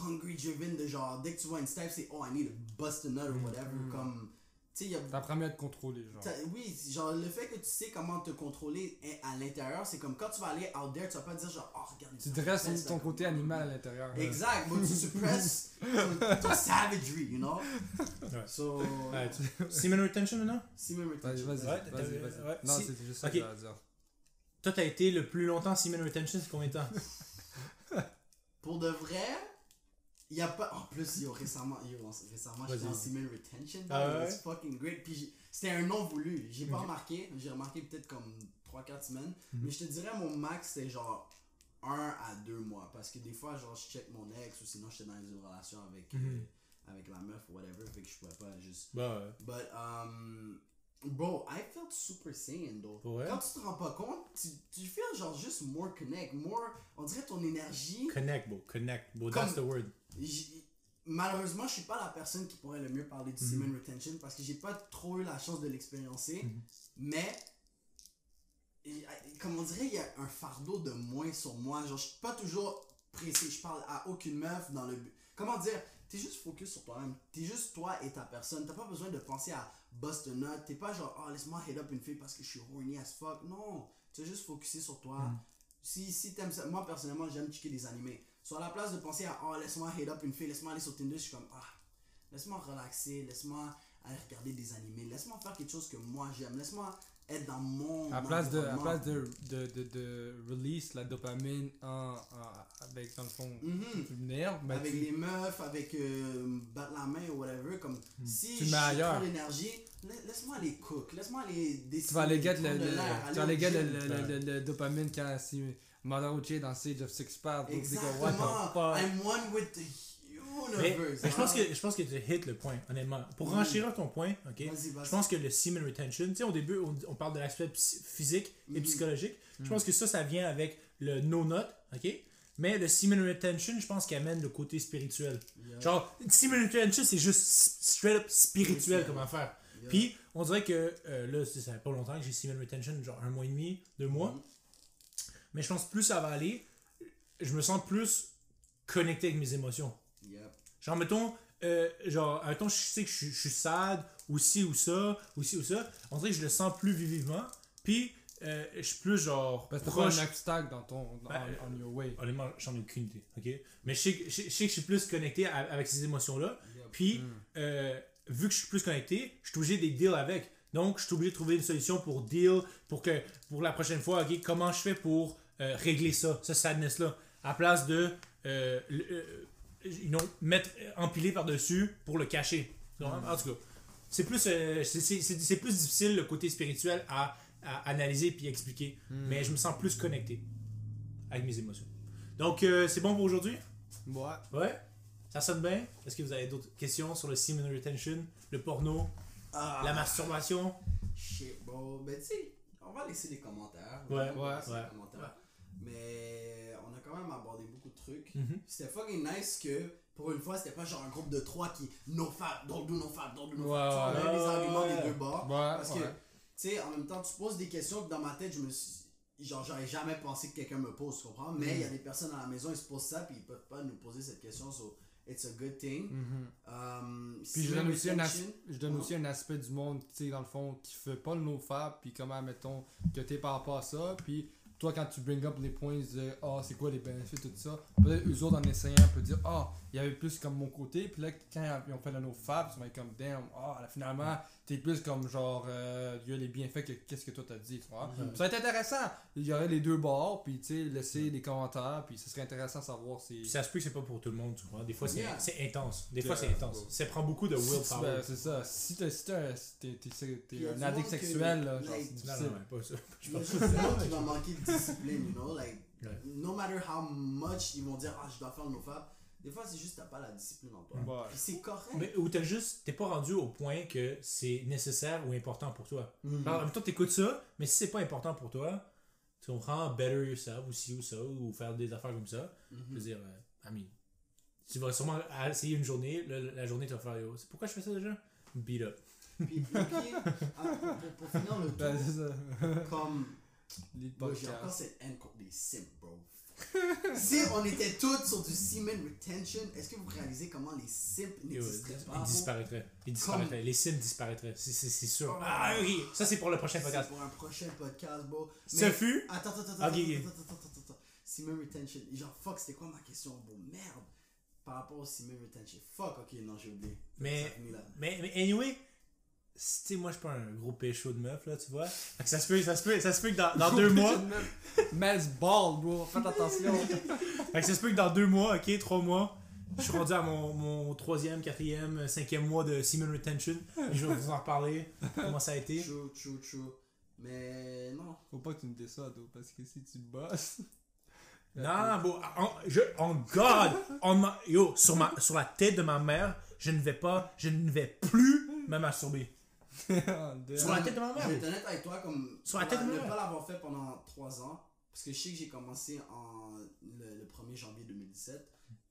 hungry driven de genre, dès que tu vois une style, c'est oh, I need to bust a nut or whatever. Mhm. Comme, tu sais, il y a T'apprends mieux à te contrôler, genre. Oui, genre le fait que tu sais comment te contrôler est- à l'intérieur, c'est comme quand tu vas aller out there, tu vas pas dire genre, oh regarde. Tu dresses ton, ton côté animal à l'intérieur. Exact, but tu suppresses ton, ton savagery, you know? Ouais. So, Ouais, tu- Semen retention maintenant? Semen Vas-y, retention. vas-y, Ouais, vas-y, t'avais- vas-y. ouais, Non, si- c'était juste ça ok. que j'allais dire. Toi, t'as été le plus longtemps semen retention, c'est combien de temps? Pour de vrai, il y a pas. En plus, yo, récemment, yo, récemment j'étais en semen retention, Ah ouais? was fucking great. Puis c'était un non voulu. J'ai pas remarqué, j'ai remarqué peut-être comme 3-4 semaines. Mhm. Mais je te dirais, mon max, c'est genre 1 à 2 mois. Parce que des fois, genre, je check mon ex ou sinon, j'étais dans une relation avec, euh, Mhm. avec la meuf ou whatever. Fait que je pouvais pas juste. Bah, ouais. But, um, bro, I felt super sane, though. Vrai? Quand tu te rends pas compte, tu, tu feel genre juste more connect, more. On dirait ton énergie. Connect, bro. Connect, bro. Comme- That's the word. Malheureusement, je suis pas la personne qui pourrait le mieux parler du Mhm. semen retention parce que j'ai pas trop eu la chance de l'expériencer. Mhm. Mais, comme on dirait, il y a un fardeau de moins sur moi. Genre, je suis pas toujours pressé. Je parle à aucune meuf dans le but. Comment dire T'es juste focus sur toi-même. T'es juste toi et ta personne. T'as pas besoin de penser à bust a nut. T'es pas genre, oh, laisse-moi hit up une fille parce que je suis horny as fuck. Non. Tu es juste focusé sur toi. Mhm. Si, si t'aimes ça, moi personnellement, j'aime checker des animés. Soit à la place de penser à, oh, laisse-moi hit up une fille, laisse-moi aller sur Tinder, je suis comme, ah, laisse-moi relaxer, laisse-moi aller regarder des animés, laisse-moi faire quelque chose que moi j'aime, laisse-moi être dans mon. À place de, à place de, de, de, de release la dopamine en, en- avec, dans le fond, nerf, ben avec tu- les meufs, avec euh, battre la main ou whatever, comme si Tu le ailleurs. trop l'énergie, la- laisse-moi aller cook, laisse-moi aller décider. tu vas aller get le, le, l'air, tu vas aller get le, le, le, le- le dopamine quand si Mother dans Sage of Six Paths. donc c'est comme, what the Exactement. fuck? I'm one with the universe. mais je pense hein. que je pense que tu hit le point, honnêtement. Pour Mm. renchérir ton point, ok. Vas-y, vas-y. Je pense que le semen retention, tu sais, au début, on, on parle de l'aspect physique et Mhm. psychologique. Je pense que ça, ça vient avec le no-not, ok? Mais le semen retention, je pense qu'il amène le côté spirituel. Yeah. Genre, semen retention, c'est juste straight up spirituel Spirituel. comme affaire. Yeah. Puis, on dirait que euh, là, c'est- ça fait pas longtemps que j'ai semen retention, genre un mois et demi, deux mois. Mais je pense que plus ça va aller, je me sens plus connecté avec mes émotions. Yep. Genre, mettons, euh, genre, mettons, je sais que je, suis- je suis sad, ou ci, ou ça, ou ci, ou ça. On dirait que je le sens plus vivement. Puis, euh, je suis plus genre. Parce que t'as proche. pas un obstacle dans ton, dans- Ben, on, on your way. Honnêtement, j'en ai aucune idée, ok? Mais je sais, que- je, sais- je sais que je suis plus connecté à- avec ces émotions-là. Yep. Puis, Mm. euh, vu que je suis plus connecté, je suis obligé de deal avec. Donc, je suis obligé de trouver une solution pour deal, pour que pour la prochaine fois, ok, comment je fais pour euh, régler ça, ce sadness-là, à place de euh, le- euh, you know, mettre empiler par-dessus pour le cacher. Donc, En tout cas, c'est plus, euh, c'est- plus difficile le côté spirituel à, à analyser puis expliquer. Hmm. Mais je me sens plus connecté avec mes émotions. Donc, euh, c'est bon pour aujourd'hui? Ouais. Ouais? Ça sonne bien? Est-ce que vous avez d'autres questions sur le semen retention, le porno, Ah, la masturbation? Shit, bro. Ben, tu sais, on va laisser les commentaires. Ouais, ouais, ouais. les commentaires. Mais on a quand même abordé beaucoup de trucs. Mhm. C'était fucking nice que, pour une fois, c'était pas genre un groupe de trois qui no fab, don't do no fab, don't do no Ouais, fab. Tu ouais. on a les Ouais, arguments ouais. des deux bords. Ouais, Parce que, ouais. tu sais, en même temps, tu poses des questions que dans ma tête, je me suis. Genre, j'aurais jamais pensé que quelqu'un me pose, tu comprends? Mais il y a des personnes à la maison, ils se posent ça, puis ils peuvent pas nous poser cette question, so it's a good thing. Mhm. Um, Puis je donne aussi un, je donne Ouais. aussi un aspect du monde, tu sais, dans le fond, qui fait pas le no-fab, puis comment, mettons, que t'es par rapport à ça, puis toi, quand tu bring up les points de « Ah, c'est quoi les bénéfices, tout ça », peut-être eux autres, en essayant, peuvent dire « Ah, il y avait plus comme mon côté », puis là, quand ils ont fait le no-fab, tu vas être comme « Damn, ah, là, finalement, t'es plus comme genre, euh, il y a les bienfaits que qu'est-ce que toi t'as dit, tu vois. Mhm. Ça va être intéressant, il y aurait les deux bords, puis tu sais, laisser les commentaires, puis ce serait intéressant de savoir si... Puis ça se peut que c'est pas pour tout le monde, tu vois. Des fois, c'est Yeah. c'est intense. Des fois, c'est Yeah. intense. Ça prend beaucoup de tu- willpower. c'est ça. Si t'es si un addict que, sexuel, là, genre, Non, difficile. non, ouais, pas ça. Je pense juste du monde qui va manquer de discipline, you know, like, Ouais. no matter how much ils vont dire, ah, je dois faire le nofab, des fois c'est juste t'as pas la discipline en toi. Ouais. C'est correct. Mais où t'as juste, t'es pas rendu au point que c'est nécessaire ou important pour toi. Mhm. Alors, en même temps, t'écoutes ça, mais si c'est pas important pour toi, tu comprends, better yourself ou ci ou ça, ou faire des affaires comme ça. Je veux dire, euh, I mean, tu vas sûrement essayer une journée, la journée, tu vas faire, yo, c'est pourquoi je fais ça déjà? Beat up. Puis, ah, pour, pour- finir le Ben, tour, comme, Les bro, j'ai encore podcasts. cette haine contre les sims, bro. si on était tous sur du semen retention, est-ce que vous réalisez comment les simps Yo, n'existeraient pas? ils bro? disparaîtraient. Ils disparaîtraient. Les sims disparaîtraient. C'est- C'est c'est sûr. Oh. Ah oui, ça c'est pour le prochain C'est podcast. pour un prochain podcast, bro. Ce Mais- fut. Attends, attends, attends, Ok, attends, attends, attends, attends, attends. Semen retention. Genre, fuck, c'était quoi ma question, bro? Merde. Par rapport au semen retention. Fuck, ok, non, j'ai oublié. Mais-. Mais, mais anyway, si- tu sais, moi je suis pas un gros pécho de meuf, là, tu vois. Fait que ça se peut, ça se peut, ça se peut que dans, dans deux mois. Man's ball, bro. Faites attention. Fait que ça se peut que dans deux mois, ok, trois mois, je suis rendu à mon, mon troisième, quatrième, cinquième mois de semen retention. Je vais vous en reparler. Comment ça a été. True, true, true. Mais non. Faut pas que tu me déçoives, parce que si tu bosses. Non, bon, en, je, en God, en ma- yo, sur, ma, sur la tête de ma mère, je ne vais pas, je ne vais plus me masturber. Sur la tête de ma Je vais mère. être honnête avec toi, comme. Sur la tête de ma Ne mère. pas l'avoir fait pendant 3 ans. Parce que je sais que j'ai commencé en le, le 1er janvier 2017.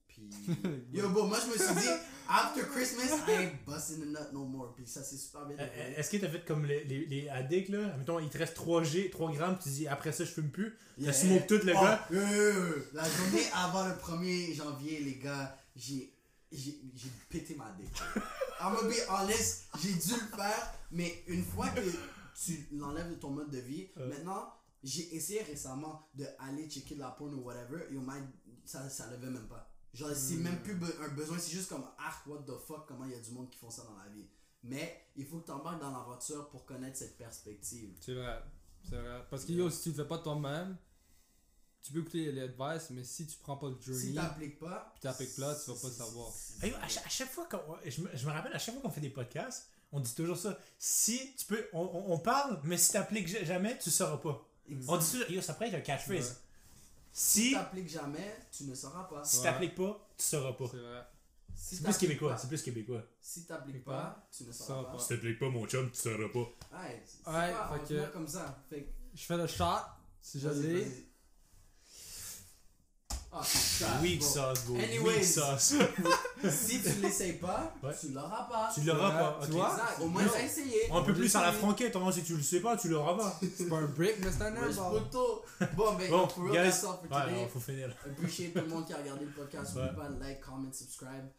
Puis. Yo, bon, moi je me suis dit, after Christmas, I ain't busting the nut no more. Puis ça s'est super bien Euh. Est-ce que t'as fait comme les, les, les addicts, là? Mettons, il te reste 3 G, 3 grammes, tu dis après ça, je fume plus. Yeah. T'as smoke tout, le Oh, gars. euh, La journée avant le 1er janvier, les gars, j'ai j'ai pété ma dick. I'm gonna be honest, j'ai dû le faire, mais une fois que tu l'enlèves de ton mode de vie, Euh. maintenant, j'ai essayé récemment de aller checker de la porn ou whatever, et au moins, ça, ça levait même pas. Genre, c'est Hmm. même plus be- un besoin, c'est juste comme, ah, what the fuck, comment il y a du monde qui font ça dans la vie. Mais il faut que tu embarques dans l'aventure pour connaître cette perspective. C'est vrai. C'est vrai. Parce que yo, si tu le fais pas toi-même, tu peux écouter les advice, mais si tu prends pas le Si journey. t'appliques pas, Puis t'appliques pas, tu vas pas savoir. Hey, yo, à, chaque, à chaque fois qu'on. Je, me- je me rappelle, à chaque fois qu'on fait des podcasts, on dit toujours ça. Si tu peux. On, on- on parle, mais si t'appliques ja- jamais, tu sauras pas. On dit toujours. Yo, ça pourrait être un catchphrase. Ouais. Si Si, t'appliques jamais, tu ne sauras pas. si Ouais. t'appliques pas, tu sauras pas. C'est vrai. Si C'est plus québécois. C'est plus québécois. Si t'appliques pas, pas, tu ne sauras pas. pas. t'appliques pas, mon chum, tu sauras pas. Ouais, c'est Ouais, pas fait ordinaire que- comme ça. Fait que, Je fais le shot, si je l'ai. Ah, c'est ça. Weak Bon. sauce, bro. Anyways. Weak sauce. Si tu l'essayes pas, Ouais. tu l'auras pas. tu l'auras Ouais, pas. tu vois? Exact. Au moins, t'as essayé. Un peu plus à la franquette, hein, si tu le sais pas, tu l'auras pas. C'est pas un break, mais c'est un poto. Bon, ben, Bon, real, guys. for Ouais, today. non, faut finir. là. Appreciate tout le monde qui a regardé le podcast. Ouais. N'oubliez pas de like, comment, subscribe.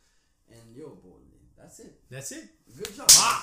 And yo, boy, that's it. That's it. Good job. Ah!